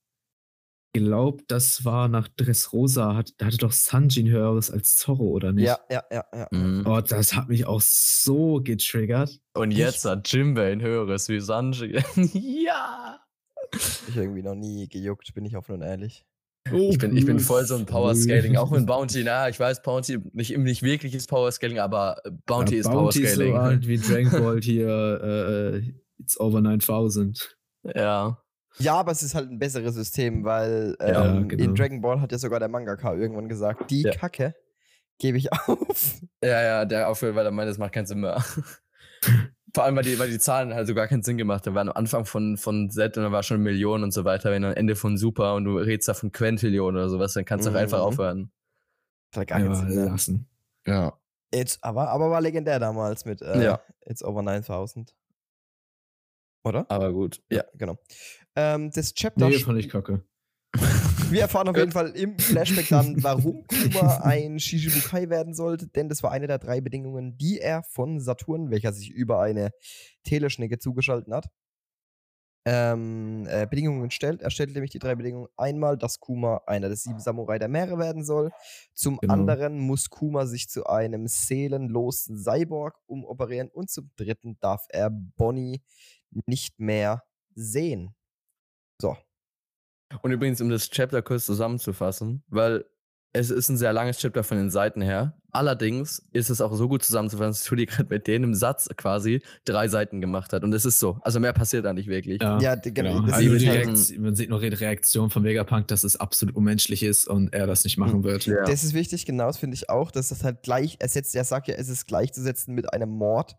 glaube, das war nach Dressrosa, hat, da hatte doch Sanji ein höheres als Zorro, oder nicht? Ja, ja, ja, ja. Mhm. Oh, das hat mich auch so getriggert. Und jetzt hat Jimbei ein höheres wie Sanji. ja! Ich irgendwie noch nie gejuckt, bin ich offen und ehrlich. Ich bin, ich bin voll so ein Powerscaling, auch mit Bounty. Na, ich weiß, Bounty nicht, nicht wirkliches Powerscaling, aber äh, Bounty ist Bounty ist so Powerscaling. alt wie Dragon Ball hier, äh, It's over 9000. ja. Ja, aber es ist halt ein besseres System, weil Ja, ähm, genau. in Dragon Ball hat ja sogar der Mangaka irgendwann gesagt, die Ja. Kacke gebe ich auf. Ja, ja, der aufhört, weil er meint, das macht keinen Sinn mehr. Vor allem, weil die, weil die Zahlen halt so gar keinen Sinn gemacht haben. Wir waren am Anfang von, von Z und dann war schon Millionen und so weiter. Wenn am Ende von Super und du redest da von Quintillionen oder sowas, dann kannst du auch einfach Mhm. aufhören. Das hat gar keinen Sinn lassen. Ja. It's, aber, aber war legendär damals mit äh, Ja. It's over 9000. Oder? Aber gut. Ja, genau. Ähm, das Chapter. Nee, fand ich kacke. Wir erfahren auf jeden Fall im Flashback dann, warum Kuma ein Shichibukai werden sollte, denn das war eine der drei Bedingungen, die er von Saturn, welcher sich über eine Teleschnecke zugeschaltet hat, ähm, äh, Bedingungen stellt. Er stellt nämlich die drei Bedingungen. Einmal, dass Kuma einer der sieben Samurai der Meere werden soll. Zum Genau. anderen muss Kuma sich zu einem seelenlosen Cyborg umoperieren. Und zum dritten darf er Bonnie nicht mehr sehen. So. Und übrigens, um das Chapter kurz zusammenzufassen, weil es ist ein sehr langes Chapter von den Seiten her. Allerdings ist es auch so gut zusammenzufassen, dass Tudi gerade mit dem Satz quasi drei Seiten gemacht hat. Und es ist so. Also mehr passiert da nicht wirklich. Ja, Ja, genau. das Also halt- Reaktion, man sieht noch die Reaktion von Vegapunk, dass es absolut unmenschlich ist und er das nicht machen wird. Ja. Das ist wichtig, genau, das finde ich auch, dass das halt gleich ersetzt, er sagt ja, es ist gleichzusetzen mit einem Mord.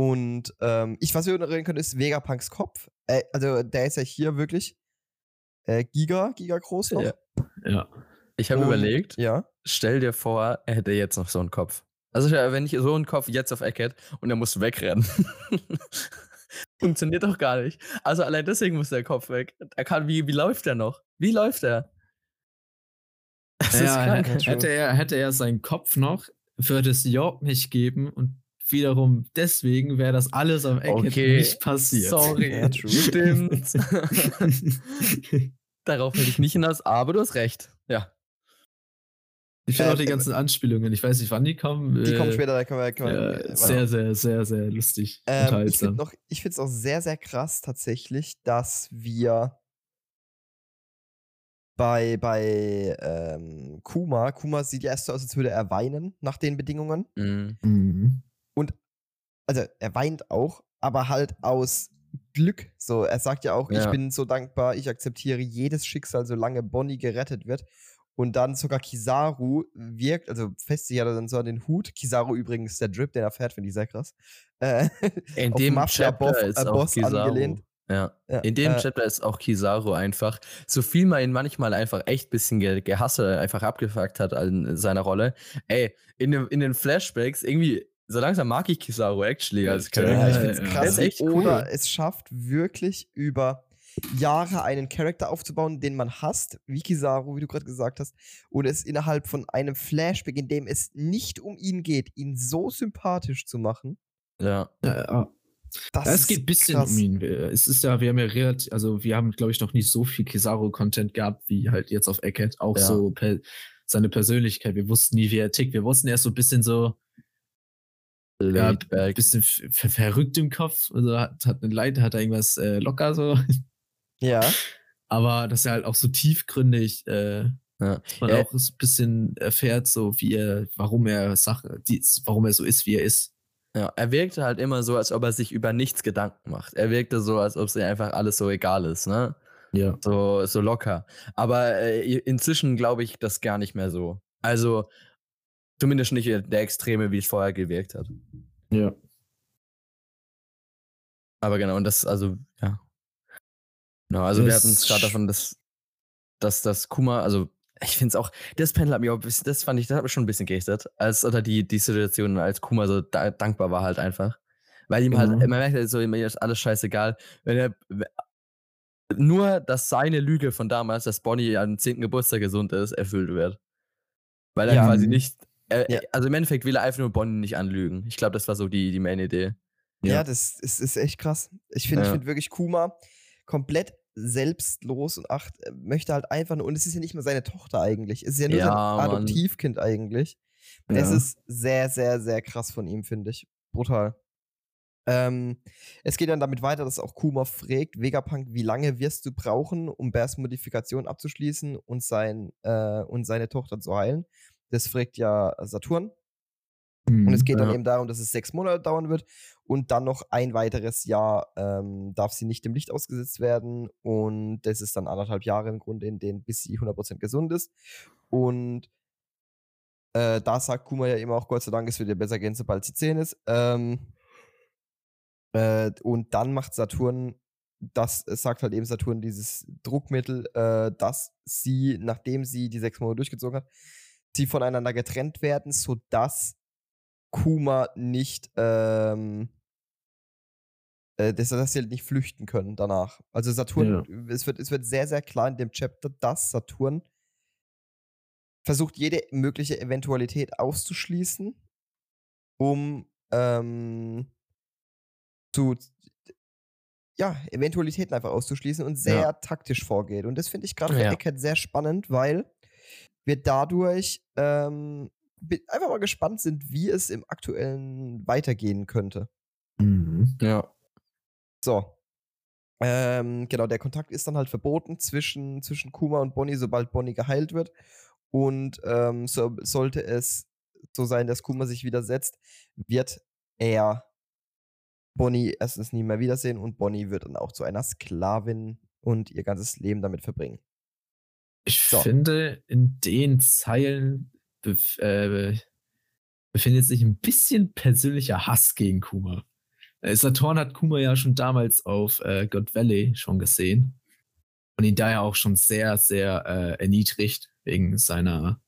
Und ähm, ich, was wir erinnern können, ist Vegapunks Kopf. Äh, also der ist ja hier wirklich äh, Giga, Giga groß noch. Ja. Ja. Ich habe überlegt, Ja. stell dir vor, er hätte jetzt noch so einen Kopf. Also wenn ich so einen Kopf jetzt auf Eckhead und er muss wegrennen. Funktioniert doch gar nicht. Also allein deswegen muss der Kopf weg. Er kann, wie, wie läuft er noch? Wie läuft er? Das ist Ja, krank. hätte, er, hätte er seinen Kopf noch, würde es York nicht geben und wiederum deswegen wäre das alles am Eckhead Okay, nicht passiert. Sorry. Ja. Stimmt. Darauf hätte ich nicht hinaus, aber du hast recht. Ja. Ich finde Äh, auch die ganzen Anspielungen, ich weiß nicht, wann die kommen. Die äh, kommen später, da können wir. Können wir Ja, äh, sehr, sehr, sehr, sehr lustig. Ähm, ich finde ich es auch sehr, sehr krass tatsächlich, dass wir bei, bei ähm, Kuma, Kuma sieht ja erst so aus, als würde er weinen nach den Bedingungen. Mhm. Mhm. Also er weint auch, aber halt aus Glück. So, er sagt ja auch, ich Ja. bin so dankbar, ich akzeptiere jedes Schicksal, solange Bonnie gerettet wird. Und dann sogar Kizaru wirkt, also fest sich ja dann so an den Hut. Kizaru übrigens, der Drip, den er fährt, finde ich sehr krass. Äh, In dem Mafia Chapter Boss- ist äh, auch Boss Kizaru. angelehnt. Ja. ja, In dem äh, Chapter ist auch Kizaru einfach, so viel man ihn manchmal einfach echt ein bisschen ge gehasselt, einfach abgefuckt hat an seiner Rolle. Ey, in, dem, in den Flashbacks, irgendwie, so langsam mag ich Kizaru actually als Ja, Ja, Charakter. ich Ja, finde es ja, krass, ist echt cool. oder es schafft wirklich über Jahre einen Charakter aufzubauen, den man hasst, wie Kizaru, wie du gerade gesagt hast, und es innerhalb von einem Flashback, in dem es nicht um ihn geht, ihn so sympathisch zu machen. Ja. Ja, ja. Das Ja, es geht ein bisschen krass. um ihn. Es ist ja, wir haben ja relativ, also wir haben, glaube ich, noch nicht so viel Kizaru-Content gehabt, wie halt jetzt auf Eckhead. Auch Ja. so per, seine Persönlichkeit. Wir wussten nie, wie er tickt. Wir wussten erst so ein bisschen so, ja, Laid ein bisschen ver verrückt im Kopf. Also hat, hat eine Leid, hat er irgendwas äh, locker so. Ja, Aber dass er halt auch so tiefgründig, äh, Ja. man Ja. auch so ein bisschen erfährt, so wie er, warum er Sachen, die, warum er so ist, wie er ist. Ja, er wirkte halt immer so, als ob er sich über nichts Gedanken macht. Er wirkte so, als ob es ihm einfach alles so egal ist, ne? Ja. So, so locker. Aber äh, inzwischen glaube ich das gar nicht mehr so. Also, zumindest nicht der Extreme, wie es vorher gewirkt hat. Ja. Aber genau, und das, also, ja. Genau, also wir Das hatten es gerade davon, dass, dass das Kuma, also ich finde es auch, das Panel hat mich auch, ein bisschen- das fand ich, das hat mich schon ein bisschen geächtet, als, oder die, die Situation, als Kuma so da, dankbar war halt einfach. Weil ihm halt, Genau. man merkt halt so, ihm ist alles scheißegal. Wenn er, nur, dass seine Lüge von damals, dass Bonnie am 10. Geburtstag gesund ist, erfüllt wird. Weil er Ja. quasi Mhm. nicht, äh, Ja. also im Endeffekt will er einfach nur Bonnie nicht anlügen. Ich glaube, das war so die, die Main-Idee. ja, Ja. das ist, ist echt krass. Ich finde ich Ja. find wirklich Kuma komplett selbstlos und acht, äh, möchte halt einfach nur, und es ist ja nicht mal seine Tochter eigentlich. Es ist ja nur Ja, sein Mann. Adoptivkind eigentlich. Es Ja. ist sehr, sehr, sehr krass von ihm, finde ich. Brutal. Ähm, es geht dann damit weiter, dass auch Kuma fragt, Vegapunk, wie lange wirst du brauchen, um Bears Modifikation abzuschließen und, sein, äh, und seine Tochter zu heilen? Das fragt ja Saturn. Und es geht dann Ja. eben darum, dass es sechs Monate dauern wird und dann noch ein weiteres Jahr ähm, darf sie nicht dem Licht ausgesetzt werden und das ist dann anderthalb Jahre im Grunde, in denen bis sie 100% gesund ist. Und äh, da sagt Kuma ja immer auch, Gott sei Dank, es wird ihr besser gehen, sobald sie 10 ist. Ähm, äh, und dann macht Saturn, das sagt halt eben Saturn dieses Druckmittel, äh, dass sie, nachdem sie die sechs Monate durchgezogen hat, sie voneinander getrennt werden, sodass Kuma nicht, ähm, äh, dass, dass sie halt nicht flüchten können danach. Also Saturn, es, wird, es wird sehr, sehr klar in dem Chapter, dass Saturn versucht, jede mögliche Eventualität auszuschließen, um ähm, zu ja, Eventualitäten einfach auszuschließen und sehr Ja. taktisch vorgeht. Und das finde ich gerade für Ja. Eckhead sehr spannend, weil wir dadurch ähm, einfach mal gespannt sind, wie es im aktuellen weitergehen könnte. Mhm. Ja. So. Ähm, genau, der Kontakt ist dann halt verboten zwischen, zwischen Kuma und Bonnie, sobald Bonnie geheilt wird. Und ähm, so, sollte es so sein, dass Kuma sich widersetzt, wird er Bonnie erstens nie mehr wiedersehen und Bonnie wird dann auch zu einer Sklavin und ihr ganzes Leben damit verbringen. Ich So. finde, in den Zeilen bef äh, befindet sich ein bisschen persönlicher Hass gegen Kuma. Äh, Saturn hat Kuma ja schon damals auf äh, God Valley schon gesehen und ihn daher auch schon sehr, sehr äh, erniedrigt wegen seiner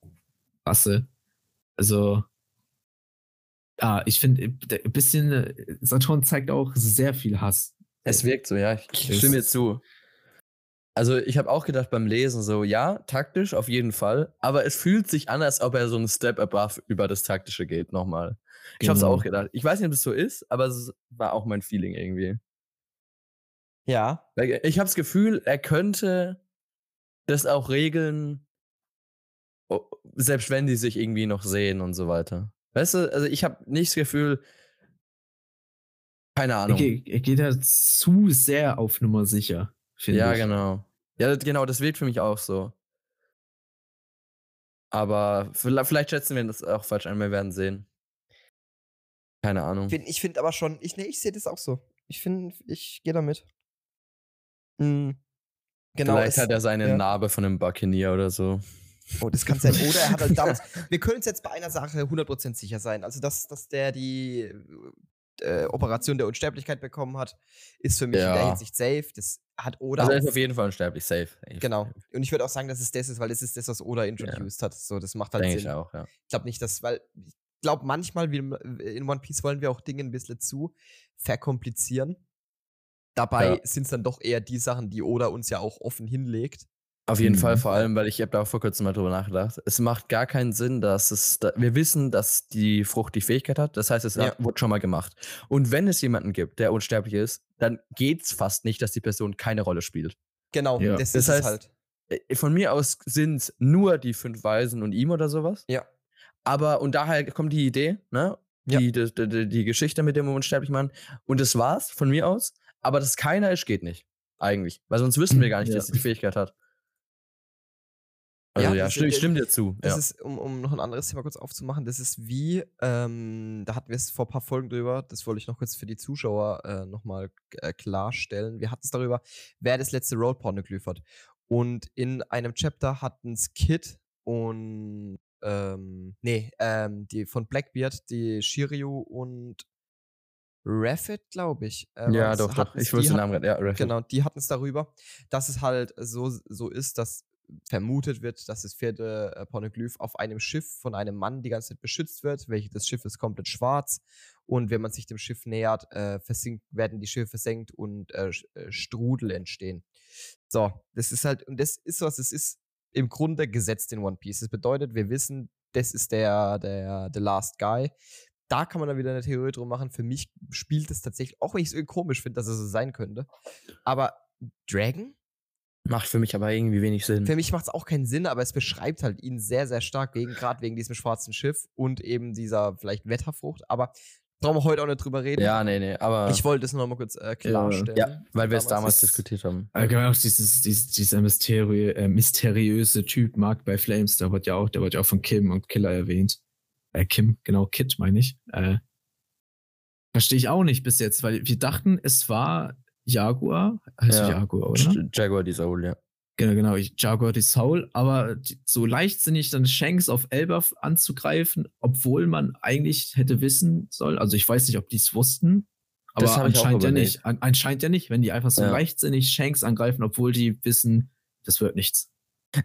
Rasse. Also, ah, ich finde, äh, ein bisschen, äh, Saturn zeigt auch sehr viel Hass. Es wirkt so, ja. Ich stimme dir zu. Also ich habe auch gedacht beim Lesen so, ja, taktisch auf jeden Fall, aber es fühlt sich an, als ob er so einen Step above über das Taktische geht nochmal. Ich habe es Genau. auch gedacht. Ich weiß nicht, ob es so ist, aber es war auch mein Feeling irgendwie. Ja. Weil Ich habe das Gefühl, er könnte das auch regeln, selbst wenn die sich irgendwie noch sehen und so weiter. Weißt du, also ich habe nicht das Gefühl, keine Ahnung. er geht da zu sehr auf Nummer sicher, Ja, ich. genau. Ja, das- genau, das wirkt für mich auch so. Aber vielleicht, schätzen wir das auch falsch ein, wir werden sehen. Keine Ahnung. Find, ich finde aber schon, ich, nee, ich sehe das auch so. Ich finde, ich gehe damit. Mhm. Genau. vielleicht es- hat er seine ja. Narbe von einem Buccaneer oder so. Oh, das kann sein. Oder er hat halt damals. wir können uns jetzt bei einer Sache 100% sicher sein. Also, dass, dass der die äh, Operation der Unsterblichkeit bekommen hat, ist für mich in der Ja. Hinsicht safe. Das hat Oda. Also er ist auf jeden Fall unsterblich, safe. Ich- genau. Und ich würde auch sagen, dass es das ist, weil es ist das, was Oda introduced hat. So, das macht halt Denke Sinn. ich auch, ja. Ich glaube nicht, dass, weil ich glaube, manchmal wie in One Piece wollen wir auch Dinge ein bisschen zu verkomplizieren. Dabei Ja. sind es dann doch eher die Sachen, die Oda uns ja auch offen hinlegt. Auf jeden Mhm. Fall, vor allem, weil ich habe da auch vor kurzem mal drüber nachgedacht. Es macht gar keinen Sinn, dass es. Da, wir wissen, dass die Frucht die Fähigkeit hat. Das heißt, es Ja. wurde schon mal gemacht. Und wenn es jemanden gibt, der unsterblich ist, dann geht es fast nicht, dass die Person keine Rolle spielt. Genau, Ja. das, Das ist heißt, halt. Äh, Von mir aus sind es nur die fünf Weisen und ihm oder sowas. Ja. Aber, und daher kommt die Idee, ne? Ja. Die, die, die, die Geschichte mit dem unsterblichen Mann. Und das war's von mir aus. Aber dass keiner ist, geht nicht. Eigentlich. Weil sonst wissen wir gar nicht, Ja. dass sie die Fähigkeit hat. Also Ja, ja, das- das- stimme dir zu. Das ja. ist, um, um noch ein anderes Thema kurz aufzumachen, das ist wie, ähm, da hatten wir es vor ein paar Folgen drüber, das wollte ich noch kurz für die Zuschauer äh, nochmal äh, klarstellen. Wir hatten es darüber, wer das letzte Road Pornoglyph hat. Und in einem Chapter hatten es Kid und, ähm, nee, ähm, die von Blackbeard, die Shiryu und Raffet, glaube ich. äh, ja, doch, doch. Ich wusste den Namen gerade. Ja, Rapid. Genau, die hatten es darüber, dass es halt so, so ist, dass vermutet wird, dass das vierte äh, Pornoglyph auf einem Schiff von einem Mann die ganze Zeit beschützt wird. Welches das Schiff ist komplett schwarz. Und wenn man sich dem Schiff nähert, äh, versinkt, werden die Schiffe versenkt und äh, äh, Strudel entstehen. So, das ist halt, und das ist was, es ist im Grunde gesetzt in One Piece. Das bedeutet, wir wissen, das ist der, der, the last guy. Da kann man dann wieder eine Theorie drum machen. Für mich spielt es tatsächlich, auch wenn ich es irgendwie komisch finde, dass es so sein könnte. Aber Dragon Macht für mich aber irgendwie wenig Sinn. Für mich macht es auch keinen Sinn, aber es beschreibt halt ihn sehr, sehr stark, wegen, gerade wegen diesem schwarzen Schiff und eben dieser vielleicht Wetterfrucht. Aber brauchen wir heute auch nicht drüber reden. Ja, nee, nee, aber. Ich wollte es nur noch mal kurz äh, klarstellen. ja, weil wir es damals diskutiert haben. Allgemein auch dieses, dieses, dieser Mysteri äh, mysteriöse Typ Mark bei Flames, der wird ja auch, der wird ja auch von Kim und Killer erwähnt. Äh, Kim, genau, Kid meine ich. Äh, verstehe ich auch nicht bis jetzt, weil wir dachten, es war Jaguar. Heißt Ja. Jaguar, oder? Jaguar die Soul, ja. Genau, genau, Jaguar die Soul, aber so leichtsinnig dann Shanks auf Elbaf anzugreifen, obwohl man eigentlich hätte wissen sollen, also ich weiß nicht, ob die es wussten, aber anscheinend ja nicht. An, anscheinend ja nicht, wenn die einfach so Ja. leichtsinnig Shanks angreifen, obwohl die wissen, das wird nichts.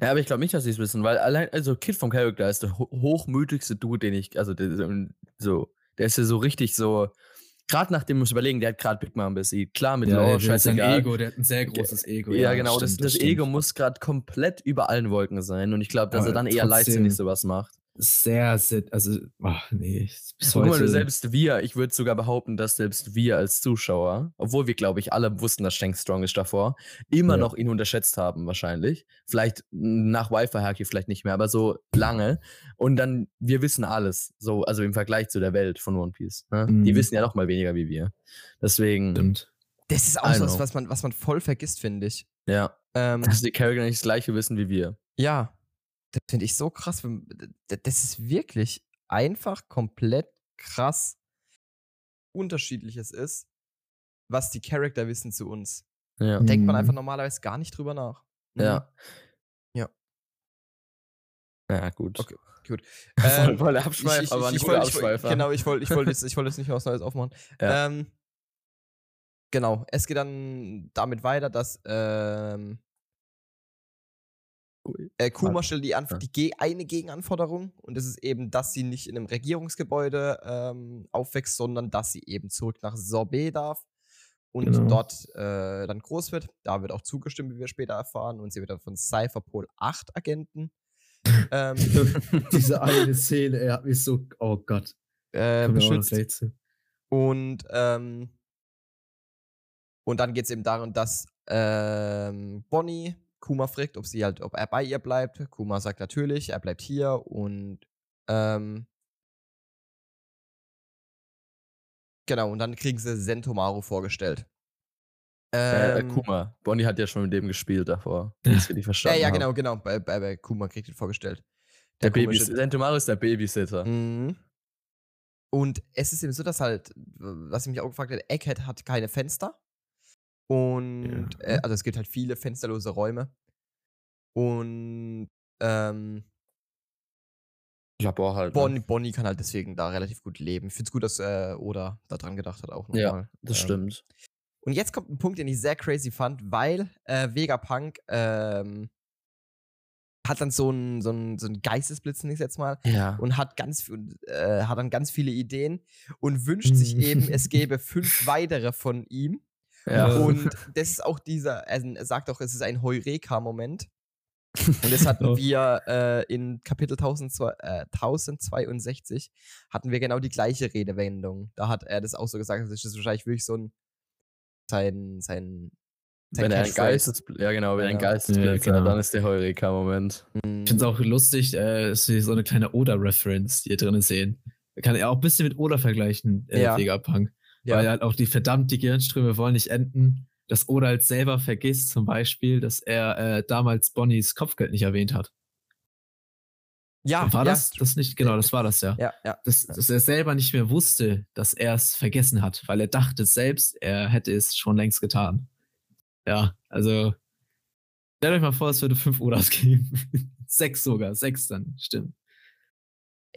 Ja, aber ich glaube nicht, dass sie es wissen, weil allein, also Kid vom Charakter ist der ho hochmütigste Dude, den ich, also der, so, der ist ja so richtig so, gerade nach dem muss überlegen, der hat gerade Big Mom besiegt. Klar, mit Ja, Law, der hat sein scheißegal. Ego, der hat ein sehr großes Ego. Ja, genau, das, stimmt, das, stimmt. Ego muss gerade komplett über allen Wolken sein und ich glaube, dass Aber er dann eher leichtsinnig sowas macht. Sehr, sehr, also, ach nee, bis Guck mal, heute. selbst wir, ich würde sogar behaupten, dass selbst wir als Zuschauer, obwohl wir, glaube ich, alle wussten, dass Shanks strong ist davor, immer Ja. noch ihn unterschätzt haben, wahrscheinlich. Vielleicht nach Wi-Fi-Haki vielleicht nicht mehr, aber so lange. Und dann, wir wissen alles, so, also im Vergleich zu der Welt von One Piece. Ne? Die Mhm. wissen ja noch mal weniger wie wir. Deswegen, Stimmt. Das ist auch so was, was man, was man voll vergisst, finde ich. ja, Ähm, dass die Charakter nicht das gleiche wissen wie wir. ja, das finde ich so krass. Das ist wirklich einfach komplett krass unterschiedliches ist, was die Charakter wissen zu uns. Ja. Denkt man Mhm. einfach normalerweise gar nicht drüber nach. Mhm. Ja. Ja. Ja, gut. Okay, gut. Voll, Ähm, voll Abschweif, aber nicht wollte- der ich wollte- Abschweifer. Genau, ich wollte ich wollte jetzt, ich wollte jetzt nicht was Neues aufmachen. Ja. Ähm, genau, es geht dann damit weiter, dass ähm, äh, Kuma stellt die, Anf Ja. die eine Gegenanforderung und das ist eben, dass sie nicht in einem Regierungsgebäude ähm, aufwächst, sondern dass sie eben zurück nach Sorbet darf und Genau. dort äh, dann groß wird. Da wird auch zugestimmt, wie wir später erfahren und sie wird dann von Cypherpol 8 Agenten ähm, Diese eine Szene, er hat mich so, oh Gott. äh, beschützt. Und, ähm, und dann geht es eben darum, dass ähm, Bonnie Kuma fragt, ob sie halt, ob er bei ihr bleibt. Kuma sagt natürlich, er bleibt hier und ähm, genau, und dann kriegen sie Sentomaru vorgestellt. Äh, äh, Ähm, Kuma. Bonnie hat ja schon mit dem gespielt davor. Das will ich ja, verstanden. ja, haben. genau, genau. Bei, bei, bei Kuma kriegt ihn vorgestellt. Der Babys Sentomaru ist der Babysitter. Mhm. Und es ist eben so, dass halt, was ich mich auch gefragt habe, Egghead hat keine Fenster. Und, Ja. äh, also es gibt halt viele fensterlose Räume. Und, ähm, Labor halt. Bonnie, Ne? Bonnie kann halt deswegen da relativ gut leben. Ich finde es gut, dass äh, Oda da dran gedacht hat auch Ja, nochmal. Das ähm, stimmt. Und jetzt kommt ein Punkt, den ich sehr crazy fand, weil äh, Vegapunk ähm, hat dann so einen so einen- so einen Geistesblitz, ich jetzt mal, Ja. und hat ganz äh, hat dann ganz viele Ideen und wünscht sich Mhm. eben, es gäbe fünf weitere von ihm. Ja. Und das ist auch dieser, er sagt auch, es ist ein Heureka-Moment. Und das hatten wir äh, in Kapitel 1002, äh, 1062 hatten wir genau die gleiche Redewendung. Da hat er das auch so gesagt, das ist wahrscheinlich wirklich so ein sein, sein, sein wenn er ein. Geistes, ja genau, wenn er ein Ja. Geistesblitz Ja, genau. hat, dann ist der Heureka-Moment. Mhm. Ich finde es auch lustig, äh, dass wir so eine kleine Oda-Reference hier drin sehen. Man kann ja auch ein bisschen mit Oda vergleichen, äh, Ja. Vegapunk. Ja. Weil halt auch die verdammt die Gehirnströme wollen nicht enden. Dass halt selber vergisst, zum Beispiel, dass er äh, damals Bonnies Kopfgeld nicht erwähnt hat. ja, war ja, das? Das nicht, genau, das war das ja. Ja, ja. Dass, dass er selber nicht mehr wusste, dass er es vergessen hat, weil er dachte selbst, er hätte es schon längst getan. Ja, also stellt euch mal vor, es würde fünf Odas geben. sechs sogar, sechs dann, stimmt.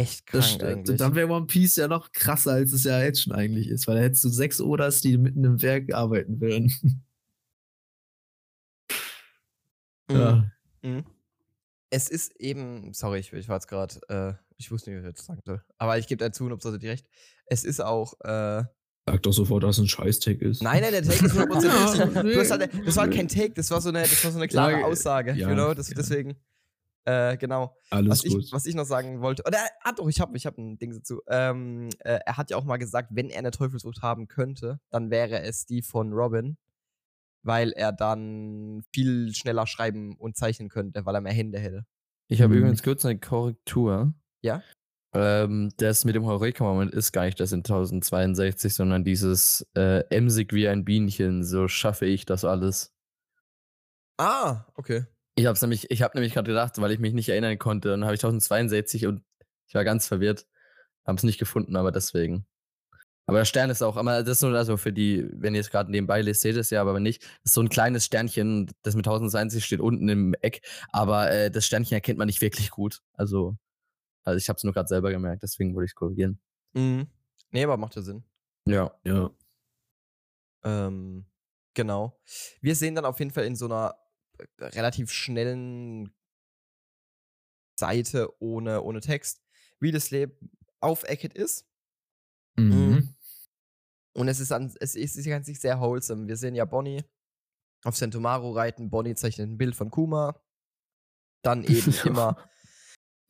Echt krank eigentlich. Dann wäre One Piece ja noch krasser, als es ja jetzt schon eigentlich ist, weil da hättest du sechs Odas, die mitten im Werk arbeiten würden. Mhm. Ja. Mhm. Es ist eben, sorry, ich, ich war jetzt gerade, äh, ich wusste nicht, was ich jetzt sagen soll. Aber ich gebe dazu, ob dir recht. Es ist auch, äh, Sag doch sofort, dass es ein Scheiß-Tag ist. nein, nein, der Take ist 100% Ja, richtig. Halt, das war halt kein Take, das war so eine, das war so eine klare Aussage, ja, you know, das, ja. deswegen, äh, genau. Alles Was gut. ich, was ich noch sagen wollte, oder, ah doch, ich habe ich hab ein Ding dazu. Ähm, äh, er hat ja auch mal gesagt, wenn er eine Teufelsfrucht haben könnte, dann wäre es die von Robin. weil er dann viel schneller schreiben und zeichnen könnte, weil er mehr Hände hätte. Ich habe Mhm. übrigens kurz eine Korrektur. Ja? Ähm, das mit dem Heureka-Moment ist gar nicht das in 1062, sondern dieses äh, emsig wie ein Bienchen, so schaffe ich das alles. Ah, okay. Ich habe nämlich, ich habe nämlich gerade gedacht, weil ich mich nicht erinnern konnte, dann habe ich 1062 und ich war ganz verwirrt. Habe es nicht gefunden, aber deswegen. Aber der Stern ist auch, aber das ist nur also für die, wenn ihr es gerade nebenbei lest, seht ihr es ja, aber wenn nicht, das ist so ein kleines Sternchen, das mit 1062 steht unten im Eck, aber äh, das Sternchen erkennt man nicht wirklich gut. Also, also ich habe es nur gerade selber gemerkt, deswegen wollte ich korrigieren. Mhm. Nee, aber macht ja Sinn. Ja. Ja. Ähm, genau. Wir sehen dann auf jeden Fall in so einer relativ schnellen Seite ohne, ohne Text, wie das Leben auf Eckett ist. Mhm. Und es ist an, es ist an sich sehr wholesome. Wir sehen ja Bonnie auf Sentomaro reiten. Bonnie zeichnet ein Bild von Kuma. Dann eben immer,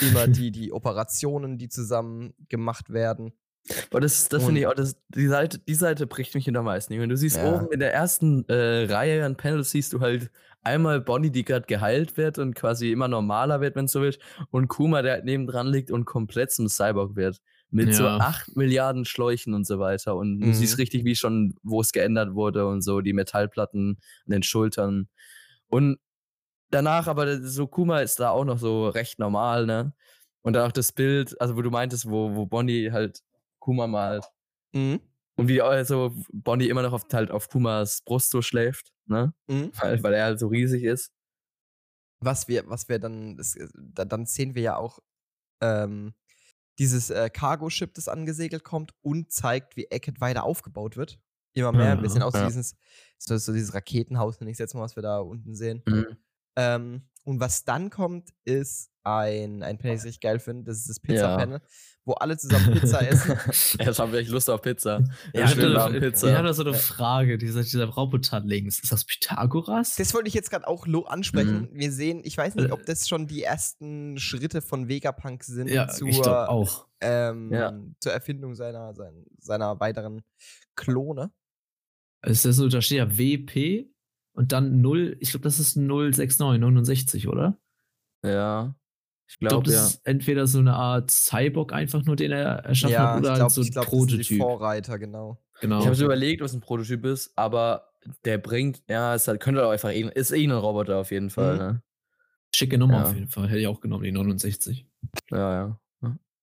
immer die, die Operationen, die zusammen gemacht werden. Aber das, das finde ich auch, das, die, Seite, die Seite bricht mich hinter meisten. Wenn du siehst, Ja. oben in der ersten äh, Reihe an Panels siehst du halt einmal Bonnie, die gerade geheilt wird und quasi immer normaler wird, wenn du so willst, und Kuma, der halt nebendran liegt und komplett zum Cyborg wird. Mit so Ja. 8 Milliarden Schläuchen und so weiter. Und du Mhm. siehst richtig, wie schon, wo es geändert wurde und so, die Metallplatten an den Schultern. Und danach aber so Kuma ist da auch noch so recht normal, ne? Und dann auch das Bild, also wo du meintest, wo, wo Bonnie halt Kuma malt. Mhm. Und wie also Bonnie immer noch auf, halt auf Kumas Brust so schläft, ne? Mhm. Weil, weil er halt so riesig ist. was wir, was wir dann, das, äh, da, dann sehen wir ja auch ähm, dieses äh, Cargo-Ship, das angesegelt kommt und zeigt, wie Eckett weiter aufgebaut wird. Immer mehr. Ja, sehen auch so, ja. dieses, so, so dieses Raketenhaus, nenne ich jetzt mal, was wir da unten sehen. Mhm. Ähm, und was dann kommt, ist ein, ein Panel, das ich geil finde. Das ist das Pizza-Panel, wo alle zusammen Pizza essen. Jetzt haben wir echt Lust auf Pizza. Ja, Ja, ich hatte, ich Pizza. hatte so eine Frage, dieser, dieser Roboter links. Ist das Pythagoras? Das wollte ich jetzt gerade auch lo ansprechen. Mhm. Wir sehen, ich weiß nicht, ob das schon die ersten Schritte von Vegapunk sind ja, zur, ich ähm, Ja. zur Erfindung seiner, sein, seiner weiteren Klone. Ist das so, da steht ja WP und dann 0, ich glaube, das ist 069, 69, oder? Ja. Ich glaube, glaube, das ja. ist entweder so eine Art Cyborg einfach nur, den er erschaffen ja, hat, oder ich halt glaube, so ein ich glaub, das sind die Prototyp. Vorreiter, genau. Genau. Ich habe so überlegt, was ein Prototyp ist, aber der bringt, ja, es halt, könnte auch einfach, eh- ist eh ein Roboter auf jeden Fall, Mhm. ne? Schicke Nummer Ja. auf jeden Fall. Hätte ich auch genommen, die 69. Ja, ja.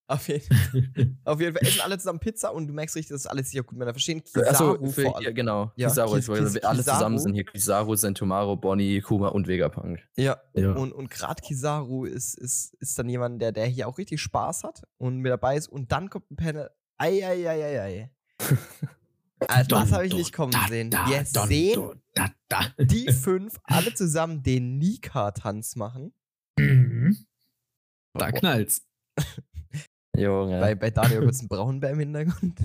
Auf jeden, auf jeden Fall essen alle zusammen Pizza und du merkst richtig, dass alles sich auch gut miteinander verstehen. Achso, Kizaru für, vor ja, allem. genau. Ja, Kizaru, Kis- wollte, Kis- alle zusammen sind hier Kizaru, Sentomaro, Bonnie, Kuma und Vegapunk. Ja, ja. und, und gerade Kizaru ist, ist, ist dann jemand, der, der hier auch richtig Spaß hat und mit dabei ist. Und dann kommt ein Panel. Eieieiei. Also, das habe ich nicht kommen sehen. Wir sehen da, da. die fünf alle zusammen den Nika-Tanz machen. Mhm. Da knallt's. Junge. Bei, bei Daniel kurz ein Braunbär im Hintergrund.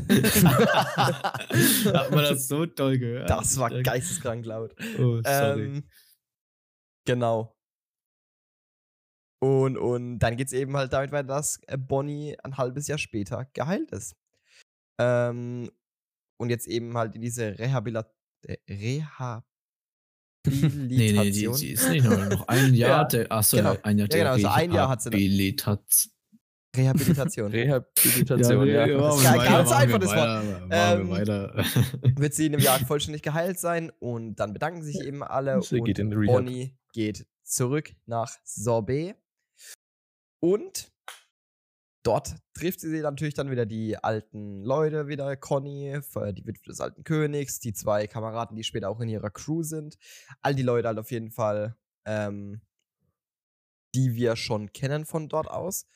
Hat man das so toll gehört? Das war geisteskrank laut. Oh, sorry. Ähm, genau. Und, und dann geht es eben halt damit weiter, dass äh, Bonnie ein halbes Jahr später geheilt ist. Ähm, und jetzt eben halt in diese Rehabilit äh, Rehabilitation. nee, nee, die, die ist nicht nur noch ein Jahr. Ja, der, achso, genau. ein Jahr Ja, genau, also ein Jahr hat sie da. Rehabilitat- Rehabilitation. Rehabilitation, ja. nee, Das machen ist weiter, ganz machen einfach wir das Wort. weiter, machen wir Ähm, weiter. wird sie in einem Jahr vollständig geheilt sein und dann bedanken sich eben alle Sie und geht in Rehab. Bonnie geht zurück nach Sorbet und dort trifft sie natürlich dann wieder die alten Leute wieder, Conny, die Witwe des alten Königs, die zwei Kameraden, die später auch in ihrer Crew sind, all die Leute halt auf jeden Fall, ähm, die wir schon kennen von dort aus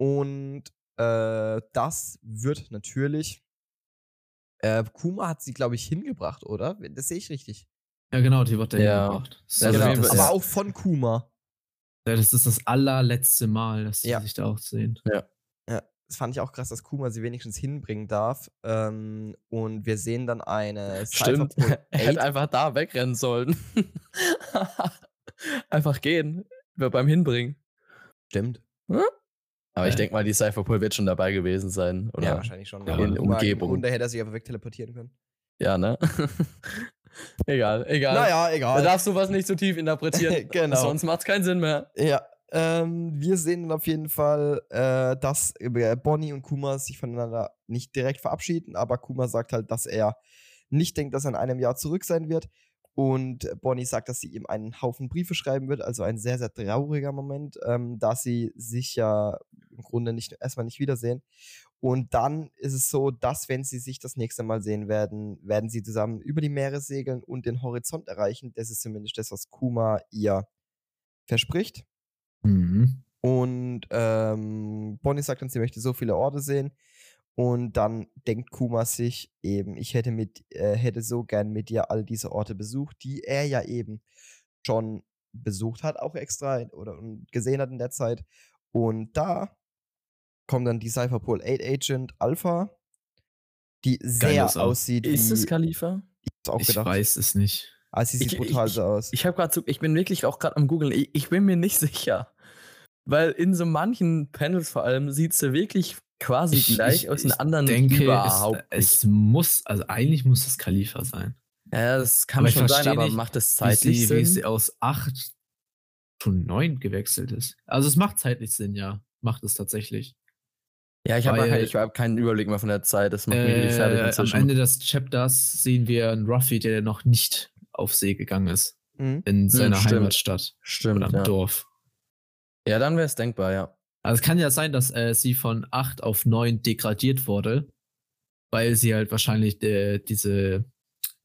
und äh, das wird natürlich äh, Kuma hat sie, glaube ich, hingebracht, oder? Das sehe ich richtig. ja, genau, die wird da Ja. hingebracht. Auf genau, aber auch von Kuma. ja, das ist das allerletzte Mal, dass sie Ja. sich da auch sehen. Das fand ich auch krass, dass Kuma sie wenigstens hinbringen darf. Ähm, und wir sehen dann eine Stimmt. Er hätte 8. einfach da wegrennen sollen. einfach gehen. Beim Hinbringen. Stimmt. Aber ich denke mal, die Cypherpool wird schon dabei gewesen sein. Oder? Ja, wahrscheinlich schon. Ja, aber in Kuma- Umgebung. Grunde hätte er sich einfach wegteleportieren können. Ja, ne? Egal, egal. Naja, Da egal. darfst du was nicht zu tief interpretieren. Genau. Sonst macht es keinen Sinn mehr. Ja, ähm, wir sehen dann auf jeden Fall, äh, dass äh, Bonnie und Kuma sich voneinander nicht direkt verabschieden, aber Kuma sagt halt, dass er nicht denkt, dass er in einem Jahr zurück sein wird. Und Bonnie sagt, dass sie ihm einen Haufen Briefe schreiben wird, also ein sehr, sehr trauriger Moment, ähm, da sie sich ja im Grunde nicht erstmal nicht wiedersehen. Und dann ist es so, dass, wenn sie sich das nächste Mal sehen werden, werden sie zusammen über die Meere segeln und den Horizont erreichen. Das ist zumindest das, was Kuma ihr verspricht. Mhm. Und ähm, Bonnie sagt dann, sie möchte so viele Orte sehen. Und dann denkt Kuma sich eben, ich hätte mit, äh, hätte so gern mit dir all diese Orte besucht, die er ja eben schon besucht hat, auch extra oder und gesehen hat in der Zeit. Und da kommt dann die Cypherpol 8 Agent Alpha, die sehr aussieht Ist wie es Khalifa? ich Ich gedacht. weiß es nicht. Also sie sieht Ich- brutal ich- so aus. Ich habe gerade so, ich bin wirklich auch gerade am googeln. Ich, ich bin mir nicht sicher, weil in so manchen Panels vor allem sieht sie wirklich quasi Ich- gleich ich- aus den ich anderen denke, überhaupt es, es muss, also eigentlich muss es Khalifa sein. Ja, das kann Aber schon sein, aber nicht, macht es Wie zeitlich sie, wie Sinn? sie aus 8 zu 9 gewechselt ist. Also es macht zeitlich Sinn, ja. Macht es tatsächlich. Ja, ich habe halt, ich hab keinen Überblick mehr von der Zeit. Das macht mich richtig fertig Äh, am. Ende des Chapters sehen wir einen Ruffy, der noch nicht auf See gegangen ist. Mhm. In seiner stimmt. Heimatstadt Stimmt, oder am ja. Dorf. ja, dann wäre es denkbar, ja. Also es kann ja sein, dass äh, sie von 8 auf 9 degradiert wurde, weil sie halt wahrscheinlich äh, diese,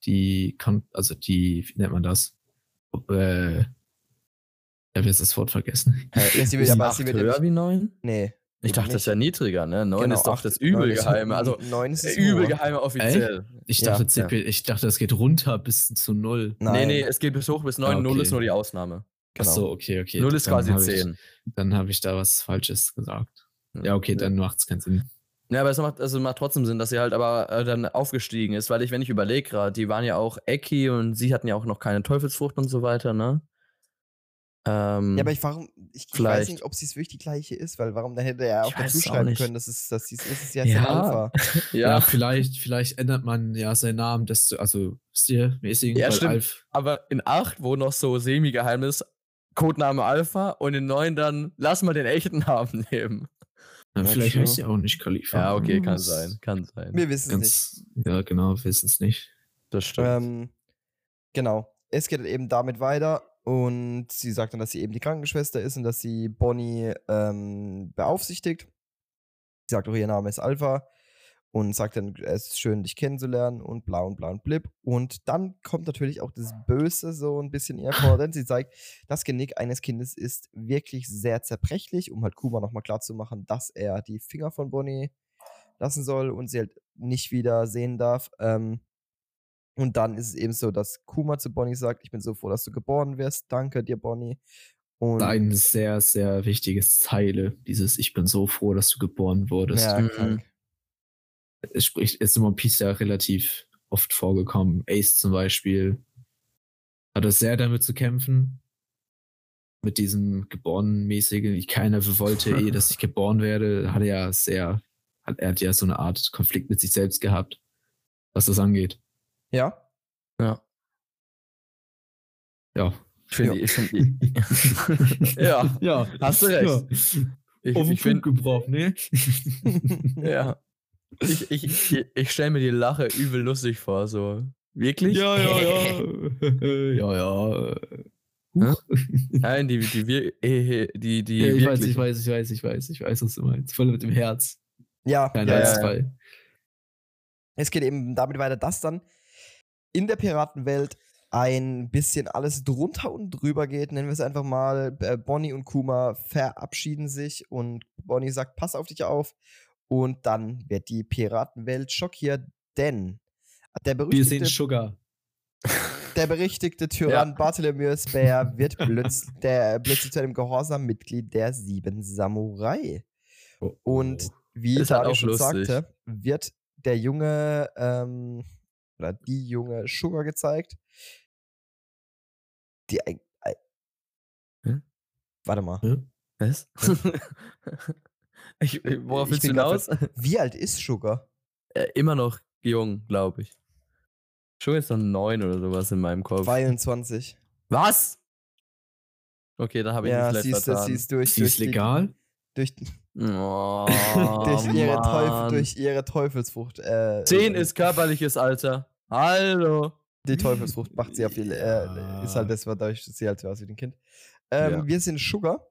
die, also die, wie nennt man das? Äh, ich habe jetzt das Wort vergessen. Hä, Ja, sie ist aber acht sie ja höher nicht- wie neun? Nee. Ich dachte, das wäre niedriger, ne? Neun Genau, ist doch acht- das neun ist- Übelgeheime. Also neun ist äh, das hohe. Übelgeheime offiziell. Ich Ja, dachte, ja. CP ich dachte, das geht runter bis zu 0. Nein. Nee, nee, es geht bis hoch bis neun. Ah, Null okay. ist nur die Ausnahme. Genau. Ach so, okay, okay. Null ist Dann quasi hab ich- zehn. Dann habe ich da was Falsches gesagt. Ja, okay, dann macht es keinen Sinn. Ja, aber es macht, also macht trotzdem Sinn, dass sie halt aber äh, dann aufgestiegen ist, weil ich, wenn ich überlege gerade, die waren ja auch Eki und sie hatten ja auch noch keine Teufelsfrucht und so weiter, ne? Ähm, Ja, aber ich, warum, ich, ich weiß nicht, ob sie es wirklich die gleiche ist, weil warum, dann hätte er ja auch dazu auch schreiben nicht. können, dass es, dass sie es ist, ist jetzt Ja. Alpha. Ja, ja, vielleicht, vielleicht ändert man ja seinen Namen, desto, also, wisst ihr, mäßig, Ja, stimmt. Alf, aber in 8, wo noch so semi-geheim ist, Codename Alpha und in 9 dann lass mal den echten Namen nehmen. Ja, vielleicht true. heißt sie auch nicht Khalifa. Ja, okay, kann Das sein, kann sein. Wir wissen es nicht. Ja, genau, wissen es nicht. Das stimmt. Ähm, genau. Es geht eben damit weiter und sie sagt dann, dass sie eben die Krankenschwester ist und dass sie Bonnie ähm, beaufsichtigt. Sie sagt auch, ihr Name ist Alpha und sagt dann, es ist schön, dich kennenzulernen und bla und bla und blib. Und dann kommt natürlich auch das Böse so ein bisschen ihr vor, denn sie zeigt, das Genick eines Kindes ist wirklich sehr zerbrechlich, um halt Kuma nochmal klarzumachen, dass er die Finger von Bonnie lassen soll und sie halt nicht wieder sehen darf. Ähm, und dann ist es eben so, dass Kuma zu Bonnie sagt, ich bin so froh, dass du geboren wirst. Danke dir, Bonnie. Und Ein sehr, sehr wichtiges Zeile, dieses Ich bin so froh, dass du geboren wurdest. ja, Mhm. Es spricht, ist in One Piece ja relativ oft vorgekommen. Ace zum Beispiel hat es sehr damit zu kämpfen. Mit diesem geborenen-mäßigen, keiner wollte eh, dass ich geboren werde, hat er ja sehr, hat, er hat ja so eine Art Konflikt mit sich selbst gehabt, was das angeht. Ja, ja. Ja. Ich finde, ich finde, ja, ja, hast du recht. ich, Auf den ich finde, Punkt gebracht, ne? ja. Ich, ich, ich, ich stelle mir die Lache übel lustig vor, so. Wirklich? Ja, ja, ja. ja, ja. Huch. Nein, die, die, wir- äh, die, die, Ja, ich weiß, ich weiß, ich weiß, ich weiß, ich weiß, was du meinst. Voll mit dem Herz. ja, Kein ja, ja, ja. Es geht eben damit weiter, dass dann in der Piratenwelt ein bisschen alles drunter und drüber geht. Nennen wir es einfach mal. Äh, Bonnie und Kuma verabschieden sich und Bonnie sagt, pass auf dich auf. Und dann wird die Piratenwelt schockiert, denn der Wir berüchtigte, sehen Sugar. der berüchtigte Tyrann Bartholomeus Bär wird plötz der, plötzlich zu einem gehorsamen Mitglied der Sieben Samurai. Und wie Ist halt auch schon lustig. sagte, wird der junge ähm, oder die junge Sugar gezeigt. Die ein- Hä? Warte mal. Was? ich, ich- worauf willst du hinaus? Wie alt ist Sugar? Äh, immer noch jung, glaube ich. Schon jetzt noch neun oder sowas in meinem Kopf. 22. Was? Okay, da habe ich Ja, mich vielleicht siehst du, vertan. siehst durch, Sie durch, ist die, legal? durch, Oh, durch, ihre Teufel, durch ihre Teufelsfrucht. Äh, Zehn äh, ist körperliches Alter. Hallo. Die Teufelsfrucht macht sie auf viel, äh, ist halt das, dadurch sie halt so aussieht, ein Kind. Ähm, Ja. Wir sind Sugar.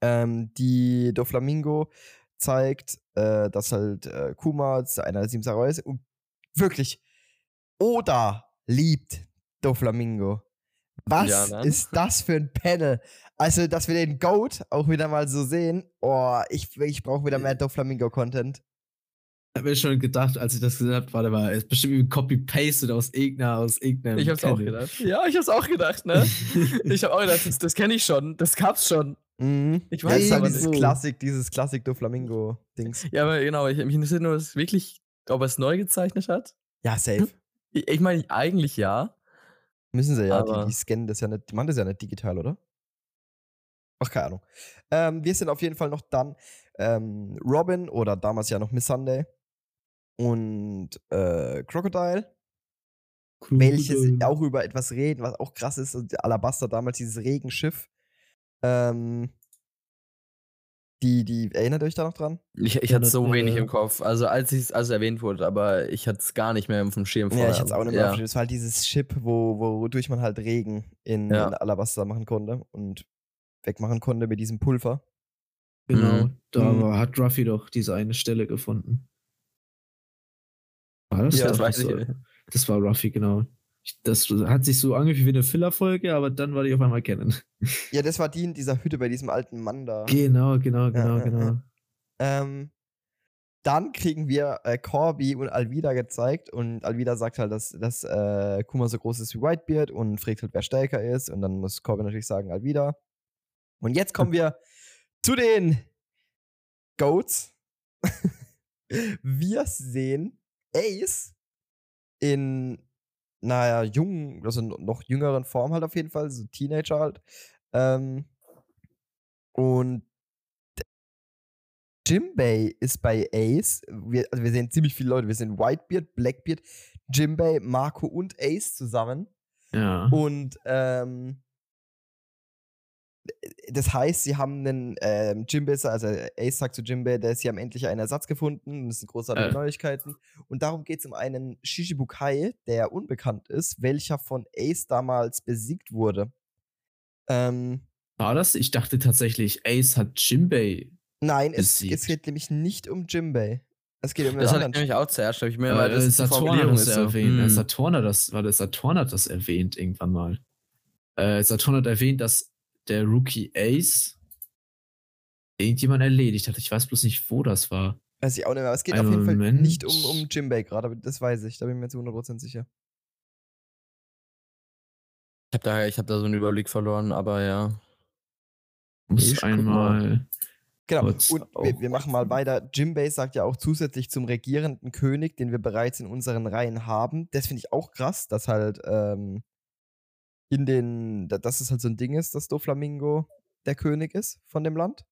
Ähm, die Doflamingo zeigt, äh, dass halt äh, Kuma einer Samurai ist. Und wirklich, Oda liebt Doflamingo. Was Ja, ist das für ein Panel? Also, dass wir den Goat auch wieder mal so sehen. Oh, ich, ich brauche wieder mehr Doflamingo-Content. Ich habe mir schon gedacht, als ich das gesagt habe, warte mal, ist bestimmt irgendwie Copy-Pasted aus irgendeiner, aus irgendeinem. Ich hab's auch gedacht. Ja, ich hab's auch gedacht, ne? Ich hab auch gedacht, das, das kenne ich schon. Das gab's schon. Mhm. Ich Ja, weiß halt aber dieses nicht. Klassik, dieses Klassik Doflamingo-Dings. Ja, aber genau, ich, mich interessiert nur, dass wirklich, ob er es neu gezeichnet hat. Ja, safe. Ich, ich meine, eigentlich ja. Müssen sie ja, die, die scannen das ja nicht, die machen das ja nicht digital, oder? Ach, keine Ahnung. Ähm, wir sind auf jeden Fall noch dann ähm, Robin oder damals ja noch Miss Sunday und äh, Crocodile, welche sie auch über etwas reden, was auch krass ist. Und Alabaster damals, dieses Regenschiff. Ähm, die, die, erinnert ihr euch da noch dran? Ich, ich hatte so wenig im Kopf. Also als es also erwähnt wurde, aber ich hatte es gar nicht mehr auf dem Schirm Ja, ich hatte es auch nicht mehr ja. auf dem- Das war halt dieses Chip, wo, wodurch man halt Regen in, Ja. in Alabaster machen konnte und wegmachen konnte mit diesem Pulver. Genau, Mhm. da Mhm. hat Ruffy doch diese eine Stelle gefunden. War das? Ja, das weiß ich nicht. Das war Ruffy, genau. Das hat sich so angefühlt wie eine Filler-Folge, aber dann war die auf einmal kennen. Ja, das war die in dieser Hütte bei diesem alten Mann da. Genau, genau, Ja, genau, ja, genau. ja. Ähm, dann kriegen wir äh, Corby und Alvida gezeigt und Alvida sagt halt, dass, dass äh, Kuma so groß ist wie Whitebeard und fragt halt, wer stärker ist und dann muss Corby natürlich sagen, Alvida. Und jetzt kommen wir zu den Goats. wir sehen Ace in, naja, jungen, also noch jüngeren Form halt auf jeden Fall, so Teenager halt. Ähm, und Jimbei ist bei Ace. Wir, also wir sehen ziemlich viele Leute. Wir sehen Whitebeard, Blackbeard, Jimbei, Marco und Ace zusammen. Ja. Und ähm, das heißt, sie haben einen ähm, Jimbei, also Ace sagt zu Jimbei, dass sie haben endlich einen Ersatz gefunden. Das sind großartige Äh. Neuigkeiten. Und darum geht es um einen Shishibukai, der unbekannt ist, welcher von Ace damals besiegt wurde. Ähm, War das? Ich dachte tatsächlich, Ace hat Jimbei. nein, es, es geht nämlich nicht um Jimbei. Es geht um Das hatte ich nämlich auch zuerst, habe ich mir Äh, mal das die Saturn hat Formulierung das ist so, erwähnt. Äh, hm. Saturn hat das, war das Saturn hat das erwähnt irgendwann mal. Äh, Saturn hat erwähnt, dass der Rookie Ace irgendjemand erledigt hat. Ich weiß bloß nicht, wo das war. Weiß ich auch nicht mehr. Aber es geht Einen auf jeden Fall Moment. nicht um, um Jimbei gerade, aber das weiß ich. Da bin ich mir zu 100% sicher. Ich habe da, ich hab da so einen Überblick verloren, aber ja. Muss Ich einmal. Genau. Und wir, wir machen mal weiter. Jimbei sagt ja auch zusätzlich zum regierenden König, den wir bereits in unseren Reihen haben. Das finde ich auch krass, dass halt ähm, in den, da- dass es halt so ein Ding ist, dass Doflamingo der König ist von dem Land.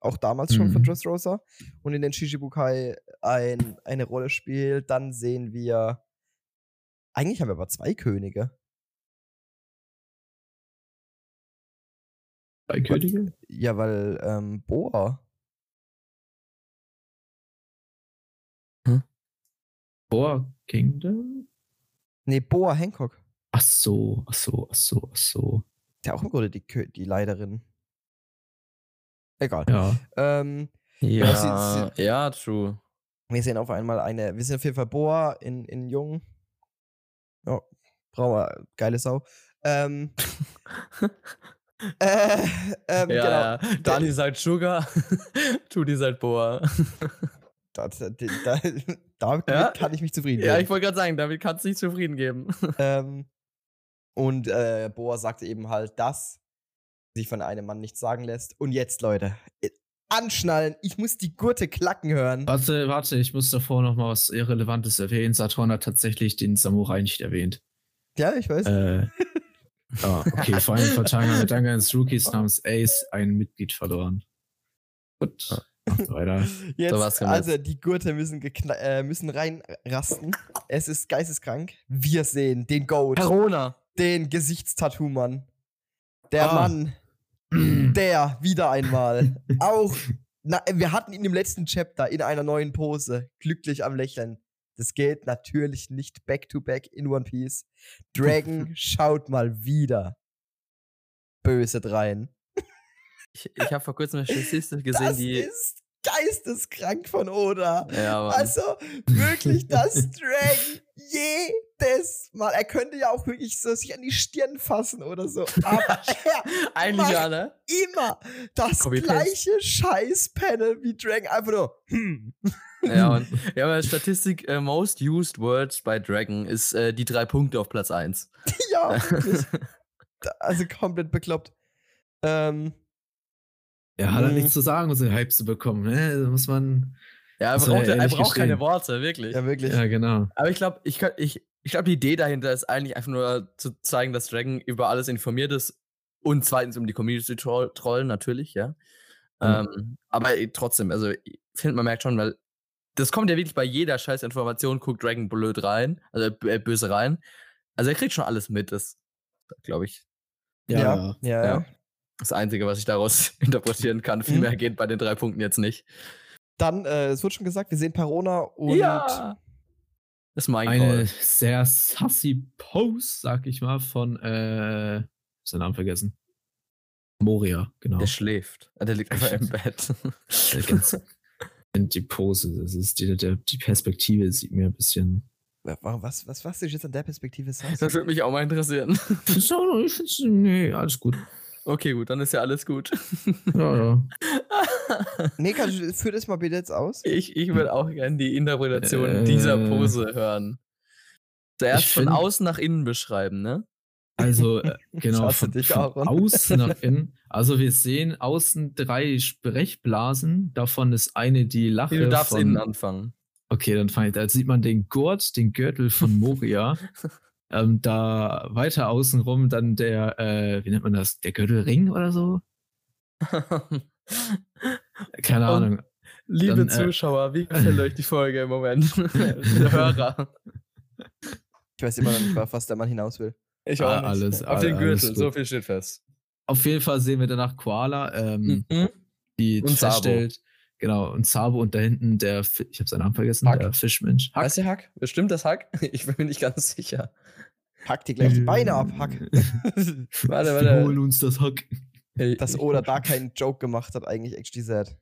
Auch damals schon von Mhm. Dressrosa. Und in den Shishibukai ein, eine Rolle spielt. Dann sehen wir. Eigentlich haben wir aber zwei Könige. Bei Könige? Ja, weil ähm, Boa. Boah, Kingdom? Nee, Boa Hancock. Ach so, ach so, ach so, ach so. Ist ja auch im Grunde die, die Leiterin. Egal. Ja. Ähm, Ja, sie- ja, true. wir sehen auf einmal eine, wir sehen auf jeden Fall Boa in, in Jung. Ja, Brauer, geile Sau. Ähm, äh, ähm, ja, genau. ja. Dani sagt Sugar, Tudi sagt Boa. Das, da, da, damit Ja. kann ich mich zufrieden ja, geben. ich wollte gerade sagen, damit kannst du dich zufrieden geben. Ähm, und äh, Boa sagte eben halt, dass sich von einem Mann nichts sagen lässt. Und jetzt, Leute, anschnallen. Ich muss die Gurte klacken hören. Warte, warte, ich muss davor noch mal was Irrelevantes erwähnen. Saturn hat tatsächlich den Samurai nicht erwähnt. Ja, ich weiß. Äh, ah, okay, vor allem Verteidiger mit Dank eines Rookies namens Ace ein Mitglied verloren. Gut. Weiter. Jetzt, So also die Gurte müssen, äh, müssen reinrasten. Es ist geisteskrank. Wir sehen den Goat, Corona. Den Gesichtstattoo-Mann. Der Ah. Mann, der wieder einmal auch. Na, wir hatten ihn im letzten Chapter in einer neuen Pose, glücklich am Lächeln. Das geht natürlich nicht back to back in One Piece. Dragon schaut mal wieder böse drein. Ich, ich habe vor kurzem eine Statistik gesehen, Das die. ist geisteskrank von Oda. Ja, Mann. Also wirklich, dass Dragon jedes Mal, er könnte ja auch wirklich so sich an die Stirn fassen oder so, aber er Eigentlich ja, ne? immer das Copy-paste. gleiche Scheiß-Panel wie Dragon, einfach nur, hm. Ja, und ja, aber Statistik äh, Most Used Words by Dragon ist äh, die drei Punkte auf Platz 1. ja, wirklich. Also komplett bekloppt. Ähm, Er hat halt Mhm. nichts zu sagen, um so Hype zu bekommen. Ne? Da muss man. Ja, er braucht, er braucht keine. Worte, wirklich. ja, wirklich. Ja, genau. Aber ich glaube, ich, ich, ich glaube, die Idee dahinter ist eigentlich einfach nur zu zeigen, dass Dragon über alles informiert ist und zweitens um die Community zu troll trollen, natürlich, ja. Ja. Ähm, aber trotzdem, also ich finde, man merkt schon, weil das kommt ja wirklich bei jeder scheiß Information, guckt Dragon blöd rein, also b- äh, böse rein. Also er kriegt schon alles mit, das glaube ich Ja, Ja, ja. Ja. ja. das Einzige, was ich daraus interpretieren kann. Viel Mhm. mehr geht bei den drei Punkten jetzt nicht. Dann, äh, es wurde schon gesagt, wir sehen Parona und Das ist mein eine Call. sehr sassy Pose, sag ich mal, von, äh, seinen Namen vergessen. Moria, genau. Der schläft. Ah, Der liegt einfach im Bett. Der ganz, die Pose, das ist die, der, die Perspektive sieht mir ein bisschen. Was, was, was ist jetzt an der Perspektive sagst? Das würde mich auch mal interessieren. Nee, alles gut. Okay, gut, dann ist ja alles gut. Ja, ja. Nee, kannst du, führ das mal bitte jetzt aus. Ich, ich würde auch gerne die Interpretation Äh. dieser Pose hören. Zuerst von find- außen nach innen beschreiben, ne? Also, äh, genau, von, dich, von außen nach innen. Also, wir sehen außen drei Sprechblasen. Davon ist eine die Lache. Du darfst von, innen anfangen. Okay, dann fange ich. Da sieht man den Gurt, den Gürtel von Moria. ähm, da weiter außenrum dann der, äh, wie nennt man das? Der Gürtelring oder so? Keine Und- Ahnung. Liebe Dann, äh, Zuschauer, wie gefällt euch die Folge im Moment? Hörer. Ich weiß immer noch nicht, auf was der Mann hinaus will. Ich Ah, auch nicht. alles- Auf den alles Gürtel, so viel steht fest. Auf jeden Fall sehen wir danach Koala, ähm, Mhm. die Und Sabo. feststellt, genau, und Sabo und da hinten der, ich habe seinen Namen vergessen, Hack. der Fischmensch. Hack. Heißt der Hack? Bestimmt das Hack? Ich bin mir nicht ganz sicher. Hack dir gleich die Beine ab, Hack. Warte, Wir holen warte. uns das Hack. Dass Oda da keinen Joke gemacht hat, eigentlich actually sad.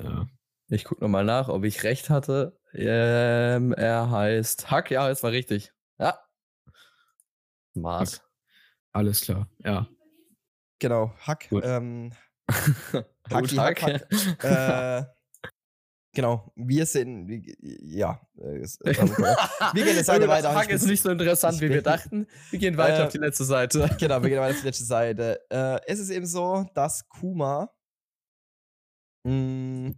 Ja. Ich guck nochmal nach, ob ich recht hatte. Ähm, er heißt Hack, ja, es war richtig. Ja. Smart. Alles klar, ja. Genau, Hack. Gut. Ähm, Gut, Hacki, Hack, äh, genau, wir sind, ja. Äh, wir gehen Das weiter. Hack Ich ist nicht so interessant, ich wie wir dachten. Wir gehen weiter Äh, auf die letzte Seite. Genau, wir gehen weiter auf die letzte Seite. Äh, es ist eben so, dass Kuma mh,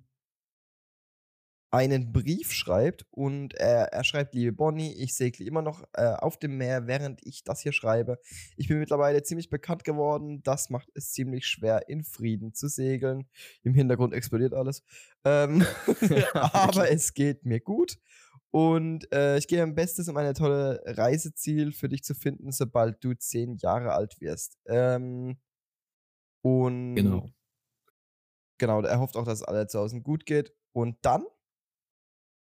einen Brief schreibt und er, er schreibt, liebe Bonnie, ich segle immer noch äh, auf dem Meer, während ich das hier schreibe. Ich bin mittlerweile ziemlich bekannt geworden. Das macht es ziemlich schwer, in Frieden zu segeln. Im Hintergrund explodiert alles. Ähm, aber es geht mir gut. Und äh, ich gehe mein Bestes, um eine tolle Reiseziel für dich zu finden, sobald du zehn Jahre alt wirst. Ähm, und Genau. genau, er hofft auch, dass es alle zu Hause gut geht. Und dann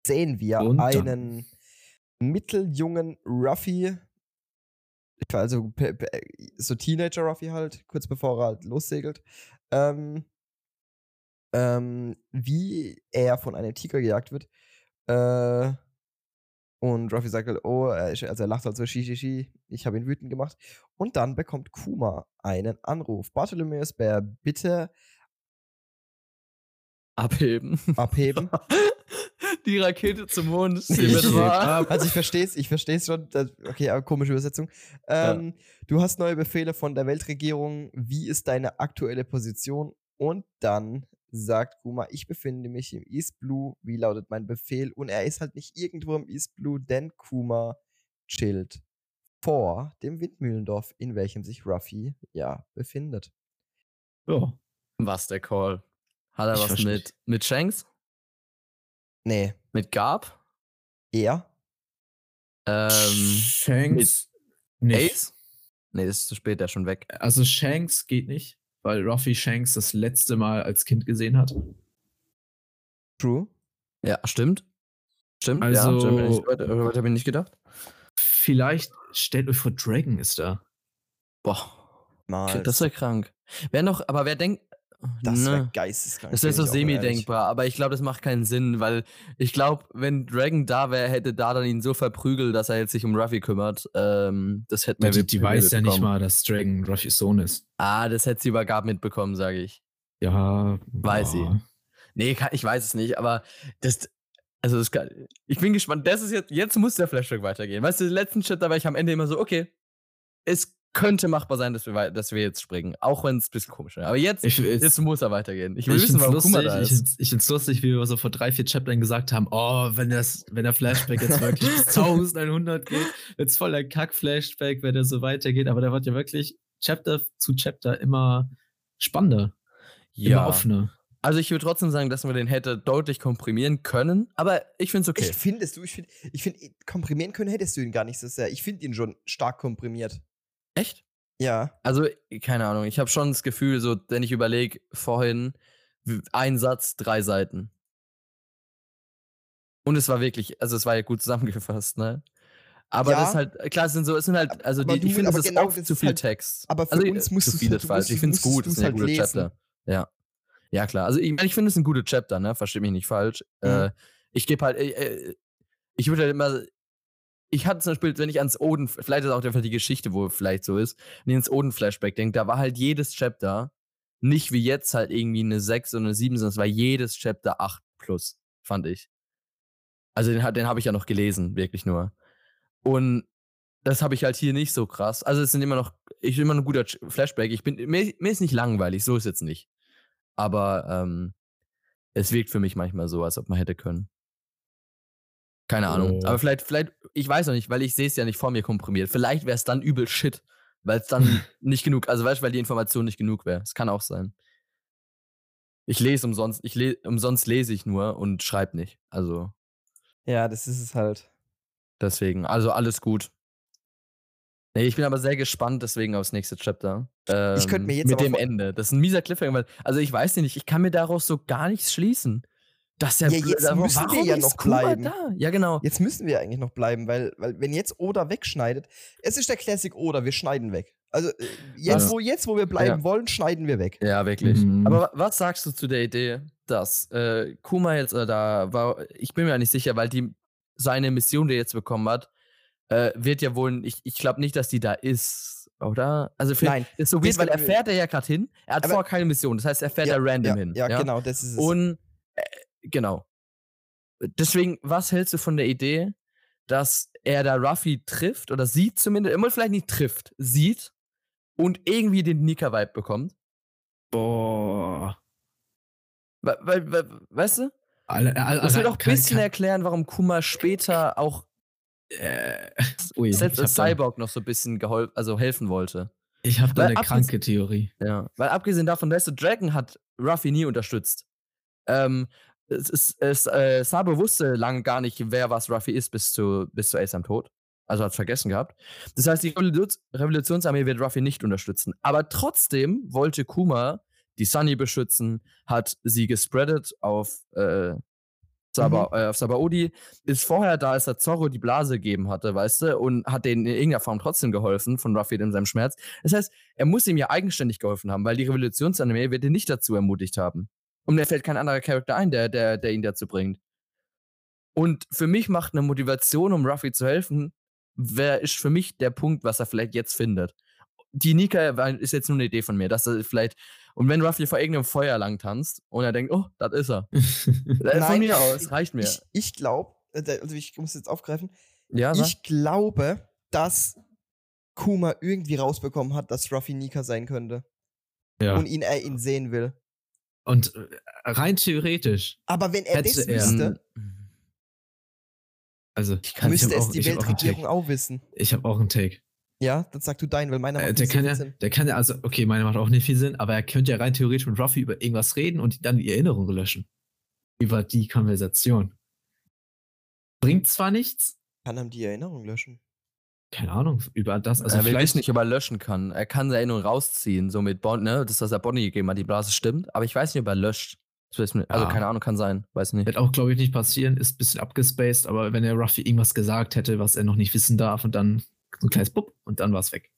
sehen wir Und dann. einen mitteljungen Ruffy, also so Teenager Ruffy halt, kurz bevor er halt lossegelt, ähm, ähm, wie er von einem Tiger gejagt wird. Äh, und Ruffy sagt halt, oh, er ist, also er lacht halt so, shi, shi, shi, ich habe ihn wütend gemacht. Und dann bekommt Kuma einen Anruf. Bartholomeus Bär, bitte Abheben. abheben. Die Rakete zum Mond. Also ich verstehe es, ich verstehe es schon. Das, okay, aber komische Übersetzung. Ähm, Du hast neue Befehle von der Weltregierung. Wie ist deine aktuelle Position? Und dann sagt Kuma, ich befinde mich im East Blue. Wie lautet mein Befehl? Und er ist halt nicht irgendwo im East Blue, denn Kuma chillt vor dem Windmühlendorf, in welchem sich Ruffy ja befindet. Ja. Was der Call? Hat er Ich was mit, mit Shanks? Nee. Mit Garb? Er? Ähm, Shanks nicht. Ace? Nee, das ist zu spät, der ist schon weg. Also Shanks geht nicht, weil Ruffy Shanks das letzte Mal als Kind gesehen hat. True. Ja, stimmt. Stimmt, Also- ja. stimmt, Weiter weiter hab ich nicht gedacht. Vielleicht stellt euch vor, Dragon ist da. Boah, Mal. das wäre krank. Wer noch, aber wer denkt. Das wäre ne, geisteskrank. Das wäre so semi-denkbar, aber ich glaube, das macht keinen Sinn, weil ich glaube, wenn Dragon da wäre, hätte da dann ihn so verprügelt, dass er jetzt sich um Ruffy kümmert. Ähm, das hätte Ja, man die, die weiß ja nicht mal, dass Dragon Ruffys Sohn ist. Ah, das hätte sie über Gab mitbekommen, sage ich. Ja, Weiß sie. boah. Nee, kann, ich weiß es nicht, aber das. Also, das kann, ich bin gespannt. Das ist jetzt, jetzt muss der Flashback weitergehen. Weißt du, den letzten Schritt, da war ich am Ende immer so, okay, es könnte machbar sein, dass wir, dass wir jetzt springen. Auch wenn es ein bisschen komisch ist. Aber jetzt, Ich, ich, jetzt muss er weitergehen. Ich will ich wissen, warum Kuma lustig, da ich ist. find's, ich find's lustig, wie wir so vor drei, vier Chaptern gesagt haben, oh, wenn, das, wenn der Flashback jetzt wirklich bis 1100 geht, wird's voller Kack-Flashback, wenn er so weitergeht, aber der wird ja wirklich Chapter zu Chapter immer spannender, immer offener. Also ich würde trotzdem sagen, dass man den hätte deutlich komprimieren können, aber ich finde es okay. Ich findest du, ich finde, ich find, komprimieren können hättest du ihn gar nicht so sehr. Ich finde ihn schon stark komprimiert. Echt? Ja. Also, keine Ahnung, ich habe schon das Gefühl, so, wenn ich überlege, vorhin, ein Satz, drei Seiten. Und es war wirklich, also es war ja gut zusammengefasst, ne? Aber Ja. das ist halt, klar, es sind so, es sind halt, also Aber die, ich finde, es aber ist genau oft zu viel halt- Text. aber für also, uns äh, musst zu viel halt- ist falsch. Ich finde es gut, es sind ja halt gute lesen. Chapter. Ja. Ja, klar. Also, ich, ich finde, es sind gute Chapter, ne? Versteht mich nicht falsch. Mhm. Äh, ich gebe halt, äh, äh, ich würde halt immer, ich hatte zum Beispiel, wenn ich ans Oden, vielleicht ist auch einfach die Geschichte, wo vielleicht so ist, wenn ich ans Oden-Flashback denke, da war halt jedes Chapter nicht wie jetzt halt irgendwie eine 6 oder eine 7, sondern es war jedes Chapter 8 plus, fand ich. Also den, den habe ich ja noch gelesen, wirklich nur. Und das habe ich halt hier nicht so krass. Also es sind immer noch, ich bin immer ein guter Flashback. Ich bin, mir, mir ist nicht langweilig, so ist jetzt nicht. Aber ähm, es wirkt für mich manchmal so, als ob man hätte können. Keine Ahnung. Oh. Aber vielleicht, vielleicht, ich weiß noch nicht, weil ich sehe es ja nicht vor mir komprimiert. Vielleicht wäre es dann übel shit, weil es dann nicht genug, also weißt du, weil die Information nicht genug wäre. Es kann auch sein. Ich lese umsonst, ich le umsonst lese ich nur und schreibe nicht. Also Ja, das ist es halt. deswegen, also alles gut. Nee, ich bin aber sehr gespannt deswegen aufs nächste Chapter. Ich könnte Ähm, mir jetzt mit dem Ende. Das ist ein mieser Cliffhanger, weil, also ich weiß nicht, ich kann mir daraus so gar nichts schließen. Dass er Ja, bl- jetzt warum- müssen wir ja ist noch bleiben. Da? Ja, genau. Jetzt müssen wir eigentlich noch bleiben, weil, weil wenn jetzt Oda wegschneidet, es ist der Classic Oda, wir schneiden weg. Also äh, jetzt, Ja. wo, jetzt, wo wir bleiben Ja. wollen, schneiden wir weg. Ja, wirklich. Mhm. Aber wa- was sagst du zu der Idee, dass äh, Kuma jetzt äh, da war? Ich bin mir ja nicht sicher, weil die seine Mission, die er jetzt bekommen hat, äh, wird ja wohl, ich, ich glaube nicht, dass die da ist, oder? Also für, Nein. ist so das weird, weil er fährt er ja gerade hin. Er hat Aber- vorher keine Mission. Das heißt, er fährt da random ja, hin. Ja, genau, das ist es. Und genau. Deswegen, was hältst du von der Idee, dass er da Ruffy trifft oder sieht zumindest, immer vielleicht nicht trifft, sieht und irgendwie den Nika-Vibe bekommt? Boah. Weil, weil, weil, weißt du? Alle, alle, Das wird auch ein bisschen kein- erklären, warum Kuma später auch äh, ui, selbst als Cyborg noch so ein bisschen also helfen wollte. Ich habe da Weil eine kranke Theorie. Ja. Weil abgesehen davon, weißt du, Dragon hat Ruffy nie unterstützt. Ähm, es ist, es, äh, Sabo wusste lange gar nicht, wer was Ruffy ist, bis zu, bis zu Ace am Tod. Also hat es vergessen gehabt. Das heißt, die Revolutions- Revolutionsarmee wird Ruffy nicht unterstützen. Aber trotzdem wollte Kuma die Sunny beschützen, hat sie gespreadet auf, äh, Saba, äh, auf Sabaody, ist vorher da, als er Zorro die Blase gegeben hatte, weißt du, und hat denen in irgendeiner Form trotzdem geholfen von Ruffy in seinem Schmerz. Das heißt, er muss ihm ja eigenständig geholfen haben, weil die Revolutionsarmee wird ihn nicht dazu ermutigt haben. Und mir fällt kein anderer Charakter ein, der, der, der ihn dazu bringt. Und für mich macht eine Motivation, um Ruffy zu helfen, wer ist für mich der Punkt, was er vielleicht jetzt findet. Die Nika ist jetzt nur eine Idee von mir, dass er vielleicht, und wenn Ruffy vor irgendeinem Feuer lang tanzt und er denkt, oh, das ist er. Äh, von mir aus, reicht mir. Ich, ich glaube, also ich muss jetzt aufgreifen, ja, sag. ich glaube, dass Kuma irgendwie rausbekommen hat, dass Ruffy Nika sein könnte. ja. Und ihn, er ihn sehen will. Und äh, rein theoretisch, Aber wenn er Hätte das er- wüsste, also Ich kann ich müsste hab es auch- die ich auch Weltregierung Take. auch wissen. Ich habe auch einen Take. Ja, dann sag du deinen, weil meiner Äh, macht der nicht so kann viel ja, Sinn. der kann ja, also, okay, meine macht auch nicht viel Sinn, aber er könnte ja rein theoretisch mit Ruffy über irgendwas reden und dann die Erinnerung löschen. Über die Konversation. Bringt zwar nichts, Kann ihm die Erinnerung löschen. Keine Ahnung, über das, also wir vielleicht nicht, ob er löschen kann. Er kann seine Erinnerung rausziehen, so mit Bond, ne? Das, was er Bonnie gegeben hat, die Blase stimmt. Aber ich weiß nicht, ob er löscht. Also Ja. keine Ahnung, kann sein. Weiß nicht. Wird auch, glaube ich, nicht passieren, ist ein bisschen abgespaced, aber wenn er Ruffy irgendwas gesagt hätte, was er noch nicht wissen darf und dann so ein kleines Bupp und dann war es weg.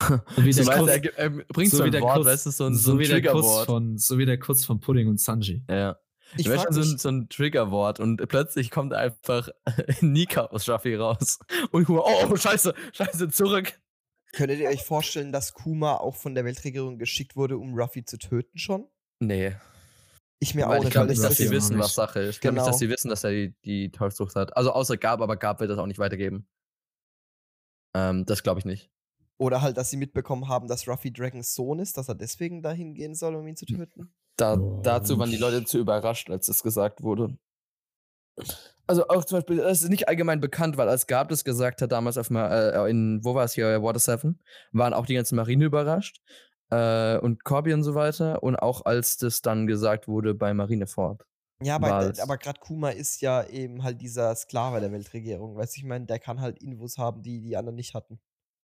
So wie der Kuss, er, er bringt so, so wie ein der Wort, Kuss- weißt du, so ein, so so ein wie der Kuss Triggerwort. von, so wie der Kuss von Pudding und Sanji. Ja. Ich Ich frag schon so ein, so ein Triggerwort und plötzlich kommt einfach Nika aus Ruffy raus. Und Hua, oh, oh, scheiße, scheiße, zurück. könntet ihr euch vorstellen, dass Kuma auch von der Weltregierung geschickt wurde, um Ruffy zu töten schon? Nee. Ich mir Weil auch ich nicht, glaube nicht, das dass das sie wissen, was nicht. Sache ist. Ich glaube nicht, dass Genau. sie wissen, dass er die, die Teufelsfrucht hat. Also außer Gab, aber Gab wird das auch nicht weitergeben. Ähm, das glaube ich nicht. Oder halt, dass sie mitbekommen haben, dass Ruffy Dragons Sohn ist, dass er deswegen dahin gehen soll, um ihn zu töten. Da, Oh. Dazu waren die Leute zu überrascht, als es gesagt wurde. Also auch zum Beispiel, das ist nicht allgemein bekannt, weil als Gab das gesagt hat, damals auf äh, in, wo war es hier, Water 7, waren auch die ganze Marine überrascht. Äh, und Corby und so weiter. Und auch als das dann gesagt wurde bei Marineford. Ja, aber, es. aber gerade Kuma ist ja eben halt dieser Sklave der Weltregierung. Weißt du, ich meine, der kann halt Infos haben, die die anderen nicht hatten.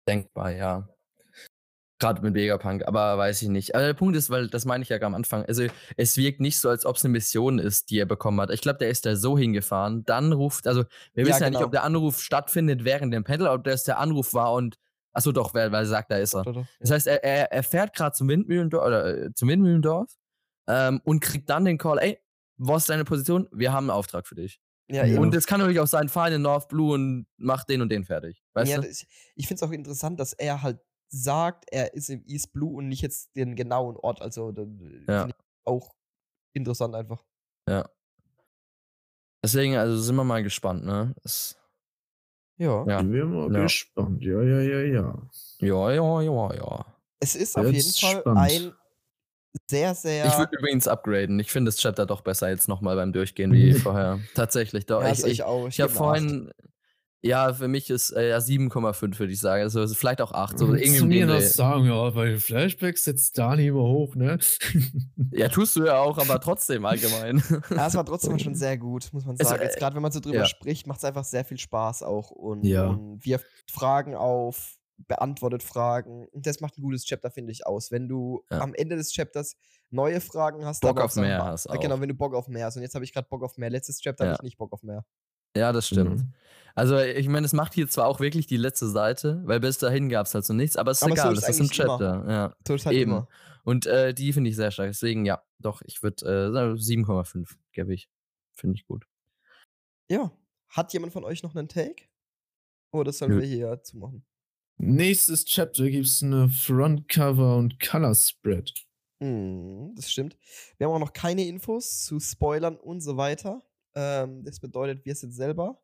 Denkbar, ja. Gerade mit Vegapunk, aber weiß ich nicht. Aber der Punkt ist, weil das meine ich ja am Anfang. Also, es wirkt nicht so, als ob es eine Mission ist, die er bekommen hat. Ich glaube, der ist da so hingefahren. Dann ruft, also, wir Ja, wissen ja nicht, genau. ob der Anruf stattfindet während dem Pendel, ob das der Anruf war und. Achso, doch, weil, er sagt, da ist er. Das heißt, er, er, er fährt gerade zum Windmühlendorf, oder, äh, zum Windmühlendorf ähm, und kriegt dann den Call: Ey, was ist deine Position? Wir haben einen Auftrag für dich. Ja. Und es kann natürlich auch sein, fahr in den North Blue und mach den und den fertig. Weißt ja, du? das- ich finde es auch interessant, dass er halt sagt, er ist im East Blue und nicht jetzt den genauen Ort. Also, da- Ja. ich auch interessant einfach. Ja. Deswegen, also sind wir mal gespannt, ne? Das, Ja. ja. Bin wir mal Ja. gespannt. Ja, ja, ja, ja. Ja, ja, ja, ja. Es ist auf jeden Fall spannend. ein sehr, sehr. Ich würde übrigens upgraden. Ich finde das Chapter doch besser jetzt nochmal beim Durchgehen wie vorher. Tatsächlich, doch. ja, ich ich, auch. ich habe vorhin, ja, für mich ist äh, ja 7,5, würde ich sagen. Also vielleicht auch 8. So irgendwie Zu um mir den das sagen, ja, bei Flashbacks setzt Dani immer hoch, ne? Ja, tust du ja auch, aber trotzdem allgemein. Ja, es war trotzdem schon sehr gut, muss man Es, sagen. äh, Jetzt gerade, wenn man so drüber ja. spricht, macht es einfach sehr viel Spaß auch. Und, Ja. und wirft Fragen auf, beantwortet Fragen. Und das macht ein gutes Chapter, finde ich, aus. Wenn du Ja. am Ende des Chapters neue Fragen hast, Bock auf mehr hast äh, Genau, auch. wenn du Bock auf mehr hast. Und jetzt habe ich gerade Bock auf mehr. Letztes Chapter Ja. hatte ich nicht Bock auf mehr. Ja, das stimmt. Mhm. Also, ich meine, es macht hier zwar auch wirklich die letzte Seite, weil bis dahin gab es halt so nichts, aber es ist Aber so egal, ist das ist im eigentlich immer. Chapter. Ja. So ist halt Eben. immer. Und äh, die finde ich sehr stark. Deswegen, ja, doch, ich würde äh, 7,5 gebe ich. Finde ich gut. Ja. Hat jemand von euch noch einen Take? Oder sollen Nö. wir hier zumachen? Nächstes Chapter gibt's eine Frontcover und Color Spread. Hm, das stimmt. Wir haben auch noch keine Infos zu Spoilern und so weiter. Ähm, das bedeutet, wir sind selber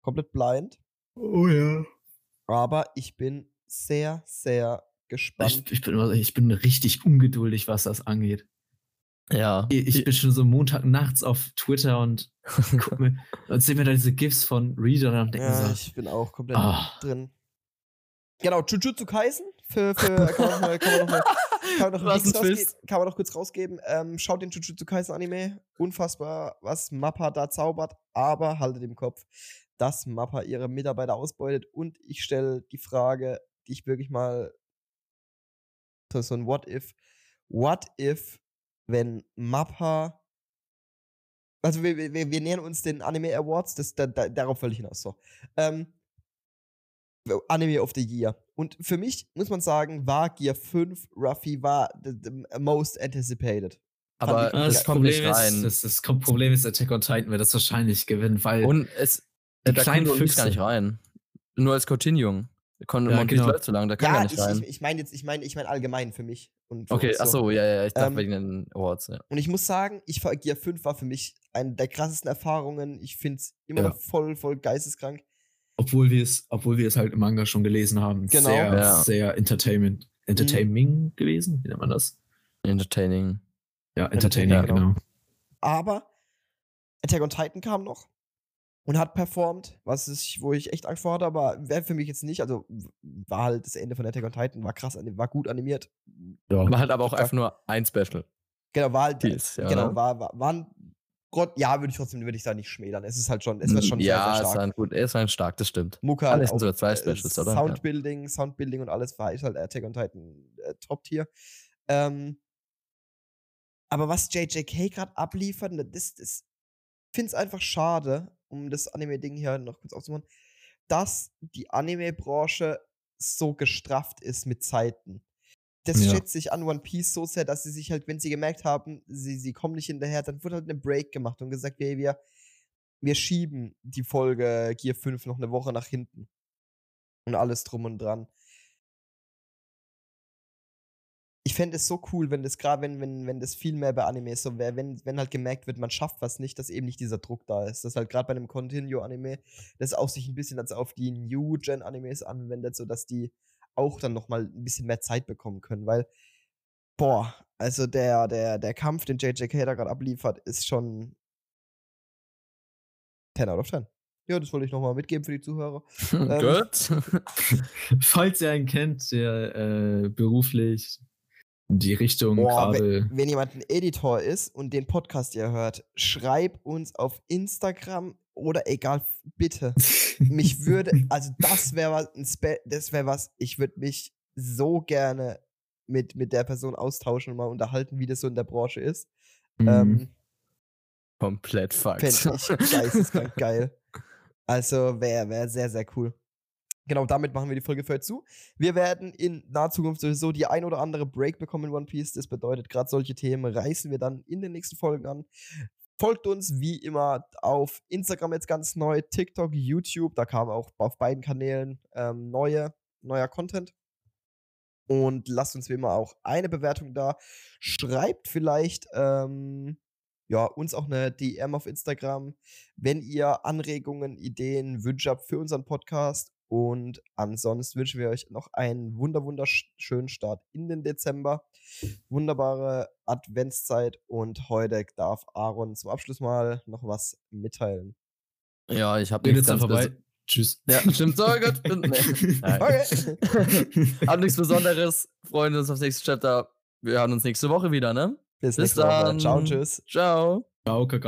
komplett blind. Oh ja. Aber ich bin sehr, sehr Ich, gespannt. ich, bin, immer- ich bin richtig ungeduldig, was das angeht. Ja. Ich, ich bin schon so Montag nachts auf Twitter und guck mir, und sehe mir da diese GIFs von Reader und denke ja, so, ich bin auch komplett ah, drin. Genau, Jujutsu Kaisen. Für, für, kann, man kann man noch mal, kann man kann man noch kurz rausgeben. Ähm, schaut den Jujutsu Kaisen Anime. Unfassbar, was Mappa da zaubert. Aber haltet im Kopf, dass Mappa ihre Mitarbeiter ausbeutet. Und ich stelle die Frage, die ich wirklich mal so, ein What if. What if, wenn Mappa. Also wir, wir, wir nähern uns den Anime Awards, das, da, da, darauf ich hinaus. So. Ähm, Anime of the Year. Und für mich muss man sagen, war Gear 5 Ruffy war the, the most anticipated. Aber das, nicht Problem rein. ist, das, das Problem ist, Attack on Titan wird das wahrscheinlich gewinnen, weil Und es, Die äh, da kleinen kommt uns gar Füchse. nicht rein. Nur als Continuing. Kon Ja, Piece genau. läuft so lange, da kann Ja, gar ich, nicht rein. ich, ich meine jetzt, ich meine, ich meine allgemein für mich. Und für okay, so. achso, ja, ja, ich dachte Ähm, wegen den Awards, ja. Und ich muss sagen, ich Gear 5 war für mich eine der krassesten Erfahrungen. Ich finde es immer Ja. noch voll, voll geisteskrank. Obwohl wir es, obwohl wir es halt im Manga schon gelesen haben, Genau. sehr, Ja. sehr entertainment, entertaining gewesen, wie nennt man das? Entertaining. Ja, entertaining, Entertaining, genau. Aber Attack on Titan kam noch. und hat performt, was ich, wo ich echt Angst vor hatte, aber wäre für mich jetzt nicht. Also war halt das Ende von Attack on Titan, war krass, war gut animiert. Ja. War halt aber auch einfach nur ein Special. Genau, war halt, Piece, ja, genau, war, war, war ein Gott, ja, würde ich trotzdem, würde ich da nicht schmälern. Es ist halt schon, es war schon sehr, ja, sehr es stark. war ein gut, es war ein stark, das stimmt. Mucke halt das sind sogar zwei äh, Specials, oder? Ja. Soundbuilding, Soundbuilding und alles war ist halt Attack on Titan äh, Top-Tier. Ähm, aber was JJK gerade abliefert, ne, das, das finde es einfach schade, um das Anime-Ding hier noch kurz aufzumachen, dass die Anime-Branche so gestrafft ist mit Zeiten. Das Ja. schätze ich an One Piece so sehr, dass sie sich halt, wenn sie gemerkt haben, sie, sie kommen nicht hinterher, dann wurde halt eine Break gemacht und gesagt, hey, wir, wir schieben die Folge Gear 5 noch eine Woche nach hinten. Und alles drum und dran. Ich fände es so cool, wenn das gerade, wenn, wenn, wenn das viel mehr bei Anime so wäre, wenn, wenn halt gemerkt wird, man schafft was nicht, dass eben nicht dieser Druck da ist. Dass halt gerade bei einem Continue-Anime, das auch sich ein bisschen als auf die New-Gen-Animes anwendet, sodass die auch dann nochmal ein bisschen mehr Zeit bekommen können, weil, boah, also der, der, der Kampf, den JJK da gerade abliefert, ist schon 10 out of 10. Ja, das wollte ich nochmal mitgeben für die Zuhörer. Ähm, Gut. Falls ihr einen kennt, der äh, beruflich in die Richtung Boah, gerade. Wenn jemand ein Editor ist und den Podcast ihr hört, schreib uns auf Instagram oder egal, bitte. Mich würde, also das wäre was, ein Spe das wäre was, ich würde mich so gerne mit, mit der Person austauschen und mal unterhalten, wie das so in der Branche ist. Mhm. Ähm, Komplett fucked. Fände ich geisteskrank geil. Also wäre wär sehr, sehr cool. Genau, damit machen wir die Folge für heute zu. Wir werden in naher Zukunft sowieso die ein oder andere Break bekommen in One Piece. Das bedeutet, gerade solche Themen reißen wir dann in den nächsten Folgen an. Folgt uns wie immer auf Instagram jetzt ganz neu, TikTok, YouTube. Da kam auch auf beiden Kanälen ähm, neue, neuer Content. Und lasst uns wie immer auch eine Bewertung da. Schreibt vielleicht ähm, ja, uns auch eine DM auf Instagram, wenn ihr Anregungen, Ideen, Wünsche habt für unseren Podcast. Und ansonsten wünschen wir euch noch einen wunder wunderschönen Start in den Dezember. Wunderbare Adventszeit und heute darf Aaron zum Abschluss mal noch was mitteilen. ja, ich habe nichts jetzt ganz vorbei. Bes- Tschüss. Ja, stimmt. So, gut. Bin- nee. Okay. Hab nichts Besonderes. Freuen uns aufs nächste Chapter. Wir hören uns nächste Woche wieder, ne? Bis, Bis nächste Woche. dann. Ciao, tschüss. Ciao. Ciao, Kakao.